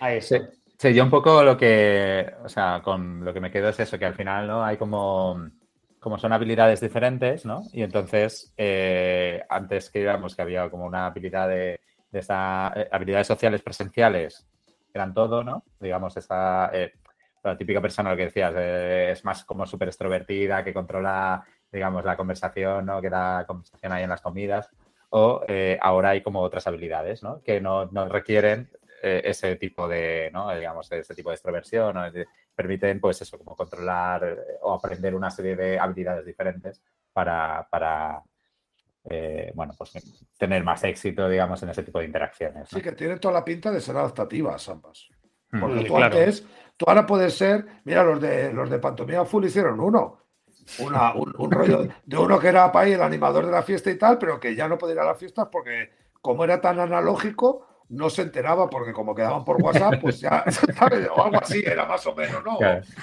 Speaker 3: Ahí sí. sí, yo un poco lo que, o sea, con lo que me quedo es eso, que al final no hay como, como son habilidades diferentes, ¿no? Y entonces, eh, antes que digamos que había como una habilidad de, de estas eh, habilidades sociales presenciales, eran todo, ¿no? Digamos, esa, eh, la típica persona, lo que decías, es más como súper extrovertida, que controla, digamos, la conversación, ¿no? Que da conversación ahí en las comidas o eh, ahora hay como otras habilidades, ¿no? Que no, requieren eh, ese tipo de, ¿no? Digamos, ese tipo de extroversión, ¿no? permiten, pues eso, como controlar eh, o aprender una serie de habilidades diferentes para, para bueno, pues tener más éxito, digamos, en ese tipo de interacciones.
Speaker 2: Sí, que tienen toda la pinta de ser adaptativas ambas. Mm. Porque tú antes, tú ahora puedes ser, mira, los de los de Pantomima Full hicieron uno un, rollo de uno que era para el animador de la fiesta y tal, pero que ya no podía ir a las fiestas porque como era tan analógico, no se enteraba porque como quedaban por WhatsApp, pues ya, O algo así era más o menos, ¿no?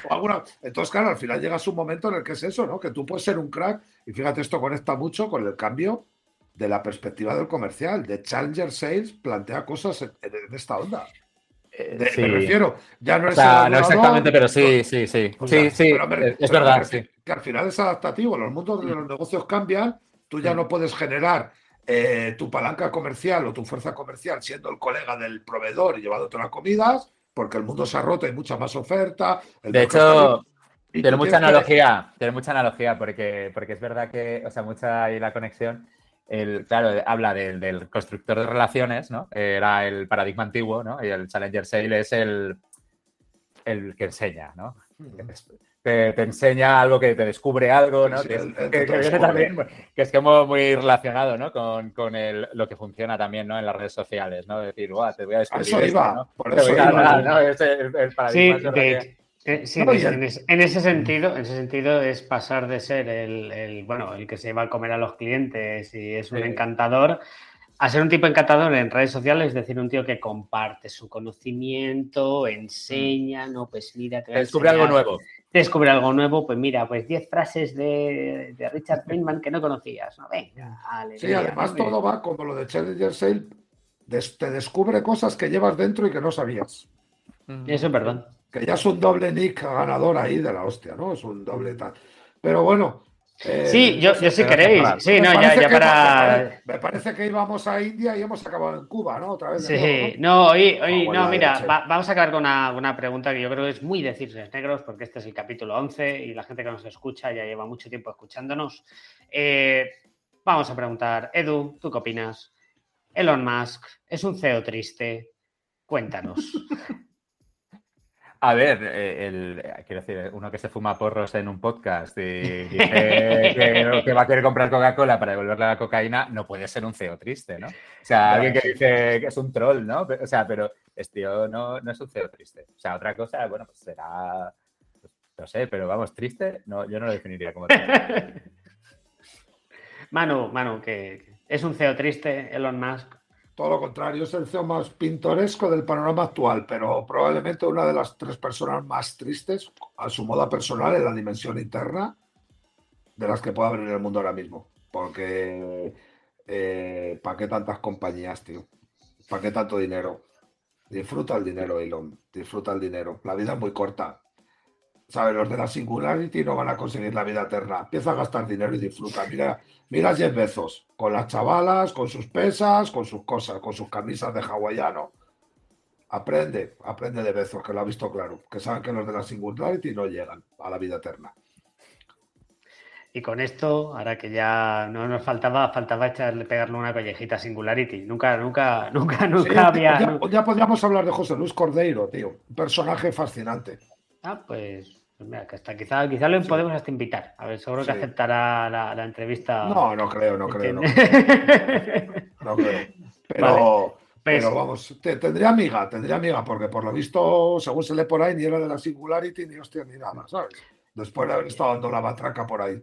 Speaker 2: alguna... Entonces, claro, al final llega un momento en el que es eso, ¿no? Que tú puedes ser un crack y fíjate, esto conecta mucho con el cambio de la perspectiva del comercial. De Challenger Sales plantea cosas en esta onda. Me refiero, ya no es.
Speaker 3: no exactamente, pero sí, sí, sí. sí, sí, es verdad.
Speaker 2: Que, al final es adaptativo, los mundos de los negocios cambian, tú ya no puedes generar eh, tu palanca comercial o tu fuerza comercial siendo el colega del proveedor y llevándote las comidas, porque el mundo se ha roto, hay mucha más oferta.
Speaker 3: de hecho, tiene mucha analogía, tiene mucha analogía, porque, porque es verdad que, o sea, mucha ahí la conexión el, claro, habla del, constructor de relaciones, ¿no? Era el paradigma antiguo, ¿no? Y el Challenger Sale es el, el que enseña, ¿no? Te, enseña algo que te descubre algo, ¿no? que, es, como muy relacionado, ¿no? Con, con el, lo que funciona también, ¿no? En las redes sociales, ¿no? Decir, guau, te voy a descubrir.
Speaker 2: Eso iba, ¿no? por eso iba, ¿no?
Speaker 1: Es el, paradigma. Sí, sí, en, ese sentido, en ese sentido es pasar de ser el, bueno, el que se va a comer a los clientes y es un encantador a ser un tipo encantador en redes sociales, es decir, un tío que comparte su conocimiento, enseña, no, pues mira,
Speaker 3: descubre algo nuevo.
Speaker 1: Descubre algo nuevo, pues mira, pues 10 frases de, Richard Feynman que no conocías, ¿no? Venga,
Speaker 2: Sí, además todo va como lo de Challenger Sale, te descubre cosas que llevas dentro y que no sabías.
Speaker 1: Eso es verdad
Speaker 2: que ya es un doble nick ganador ahí de la hostia, ¿no? Es un doble tal. Pero bueno.
Speaker 1: Eh, sí, yo, yo si queréis. Sí, no, ya, ya para.
Speaker 2: Me parece que íbamos a India y hemos acabado en Cuba, ¿no? Otra vez.
Speaker 1: Sí, no, hoy, hoy ah, no, mira, vamos a acabar con una, pregunta que yo creo que es muy de negros, porque este es el capítulo 11 y la gente que nos escucha ya lleva mucho tiempo escuchándonos. Eh, vamos a preguntar, Edu, ¿tú qué opinas? Elon Musk es un CEO triste. Cuéntanos.
Speaker 3: A ver, eh, el, eh, quiero decir, uno que se fuma porros en un podcast y dice que, va a querer comprar Coca-Cola para devolverle la cocaína, no puede ser un CEO triste, ¿no? O sea, alguien que dice que es un troll, ¿no? O sea, pero este tío no, no es un CEO triste. O sea, otra cosa, bueno, pues será, no sé, pero vamos, triste, no, yo no lo definiría como triste.
Speaker 1: Manu, Manu, que es un CEO triste, Elon Musk.
Speaker 2: Todo lo contrario, es el CEO más pintoresco del panorama actual, pero probablemente una de las tres personas más tristes a su moda personal en la dimensión interna de las que pueda haber en el mundo ahora mismo. Porque, eh, ¿para qué tantas compañías, tío? ¿Para qué tanto dinero? Disfruta el dinero, Elon. Disfruta el dinero. La vida es muy corta. ¿Sabes? Los de la Singularity no van a conseguir la vida eterna. Empieza a gastar dinero y disfruta. Mira, mira Jeff Bezos, con las chavalas, con sus pesas, con sus cosas, con sus camisas de hawaiano. Aprende, aprende de Bezos, que lo ha visto claro. Que saben que los de la Singularity no llegan a la vida eterna.
Speaker 1: Y con esto, ahora que ya no nos faltaba, faltaba echarle, pegarle una collejita a Singularity. Nunca, nunca, nunca, nunca había.
Speaker 2: Ya, ya, podríamos hablar de José Luis Cordeiro, tío. Un personaje fascinante.
Speaker 1: Ah, pues pues mira, que hasta quizá, quizá lo podemos hasta invitar. A ver, seguro que aceptará la, entrevista.
Speaker 2: No, no creo, no creo. No, creo. Pero, Pero pues vamos, tendría amiga, tendría amiga, porque por lo visto, según se lee por ahí, ni era de la Singularity, ni hostia, ni nada, ¿sabes? Después de haber estado dando la matraca por ahí.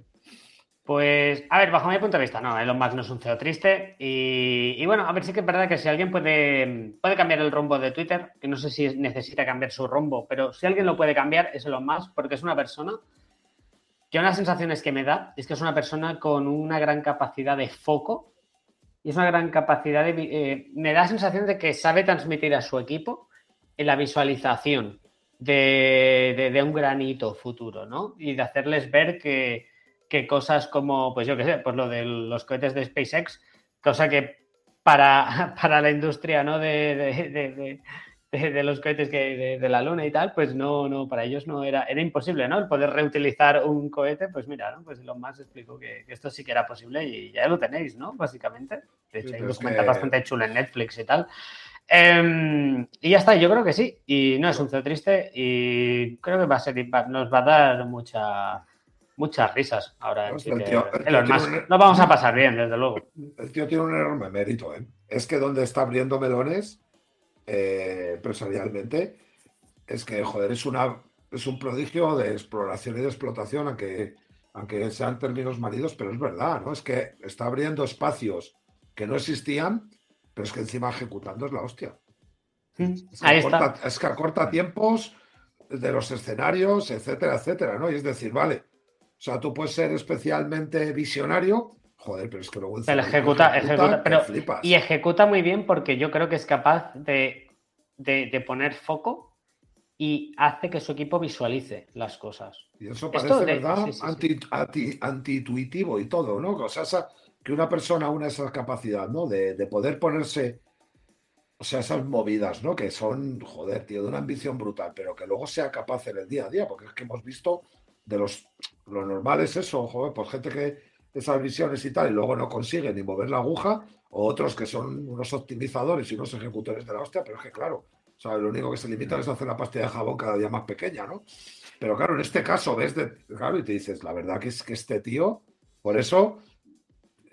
Speaker 1: Pues, a ver, bajo mi punto de vista, no, Elon Musk no es un CEO triste. Y, bueno, a ver, sí que es verdad que si alguien puede, puede cambiar el rumbo de Twitter, que no sé si necesita cambiar su rumbo, pero si alguien lo puede cambiar es Elon Musk, porque es una persona que una sensación es que me da es que es una persona con una gran capacidad de foco y es una gran capacidad de... Eh, me da la sensación de que sabe transmitir a su equipo la visualización de, de un granito futuro, ¿no? Y de hacerles ver que que cosas como, pues yo qué sé, pues lo de los cohetes de SpaceX, cosa que para, para la industria ¿no? de, los cohetes que, de, la Luna y tal, pues no, no, para ellos no era, era imposible, ¿no? El poder reutilizar un cohete, pues mira, ¿no? Pues lo más explicó que, esto sí que era posible y ya lo tenéis, ¿no? Básicamente. De hecho, hay un documental bastante chulo en Netflix y tal. Em, y ya está, yo creo que sí. Y no es un CEO triste y creo que va a ser, nos va a dar mucha muchas risas ahora. Nos vamos a pasar bien, desde luego.
Speaker 2: El tío tiene un enorme mérito. ¿eh? Es que donde está abriendo melones eh, empresarialmente, es que, joder, es, una, es un prodigio de exploración y de explotación, aunque, aunque sean términos manidos, pero es verdad, ¿no? Es que está abriendo espacios que no existían, pero es que encima ejecutando es la hostia. Es que, acorta, es que acorta tiempos de los escenarios, etcétera, etcétera, ¿no? Y es decir, vale, sea, tú puedes ser especialmente visionario, joder, pero es que luego...
Speaker 1: Pero ejecuta, ejecuta, pero, y ejecuta muy bien porque yo creo que es capaz de, poner foco y hace que su equipo visualice las cosas.
Speaker 2: Y eso parece, ¿verdad? Anti-intuitivo y todo, ¿no? O sea, que una persona una esa capacidad, ¿no? De, de, poder ponerse, o sea, esas movidas, ¿no? Que son, joder, tío, de una ambición brutal, pero que luego sea capaz en el día a día, porque es que hemos visto de los lo normal es eso, joder, pues gente que esas visiones y tal, y luego no consigue ni mover la aguja, o otros que son unos optimizadores y unos ejecutores de la hostia, pero es que claro, o lo único que se limita es hacer la pastilla de jabón cada día más pequeña, ¿no? Pero claro, en este caso ves de, claro, y te dices, la verdad que es que este tío, por eso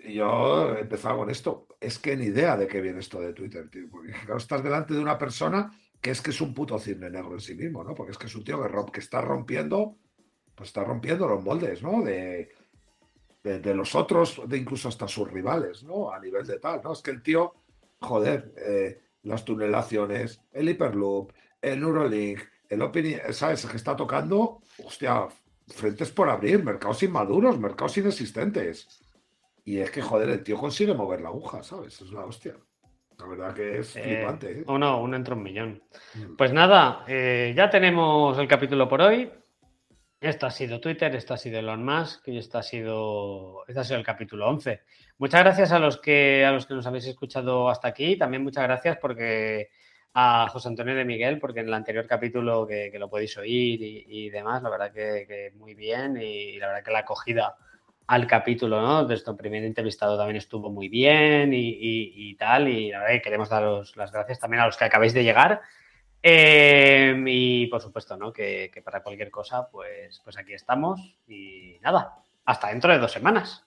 Speaker 2: yo he empezado con esto, es que ni idea de qué viene esto de Twitter, tío, porque claro, estás delante de una persona que es que es un puto cisne negro en sí mismo, ¿no? Porque es que es un tío que, que está rompiendo pues está rompiendo los moldes, ¿no? De, de, los otros, de incluso hasta sus rivales, ¿no? A nivel de tal, ¿no? Es que el tío, joder, eh, las tunelaciones, el Hyperloop, el Neuralink, el Opinion, ¿sabes? Que está tocando, hostia, frentes por abrir, mercados inmaduros, mercados inexistentes. Y es que, joder, el tío consigue mover la aguja, ¿sabes? Es la hostia. La verdad que es eh, flipante. ¿eh?
Speaker 1: O no, uno entre un millón. Mm. Pues nada, eh, ya tenemos el capítulo por hoy. Esto ha sido Twitter, esto ha sido Elon Musk y esto ha sido, este ha sido el capítulo 11. Muchas gracias a los que a los que nos habéis escuchado hasta aquí. También muchas gracias porque a José Antonio de Miguel, porque en el anterior capítulo que, lo podéis oír y, demás, la verdad que, muy bien y, la verdad que la acogida al capítulo, ¿no? De este primer entrevistado también estuvo muy bien y, tal. Y la verdad que queremos daros las gracias también a los que acabáis de llegar Em, y por supuesto, ¿no? Que, para cualquier cosa, pues, pues aquí estamos. Y nada, hasta dentro de dos semanas.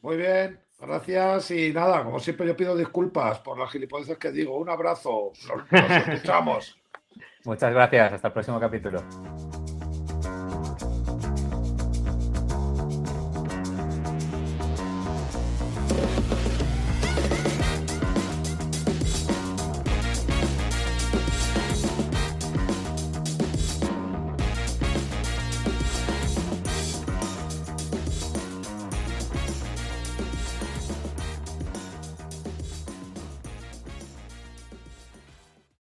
Speaker 2: Muy bien, gracias. Y nada, como siempre, yo pido disculpas por las gilipolleces que digo. Un abrazo, nos escuchamos.
Speaker 3: Muchas gracias, hasta el próximo capítulo.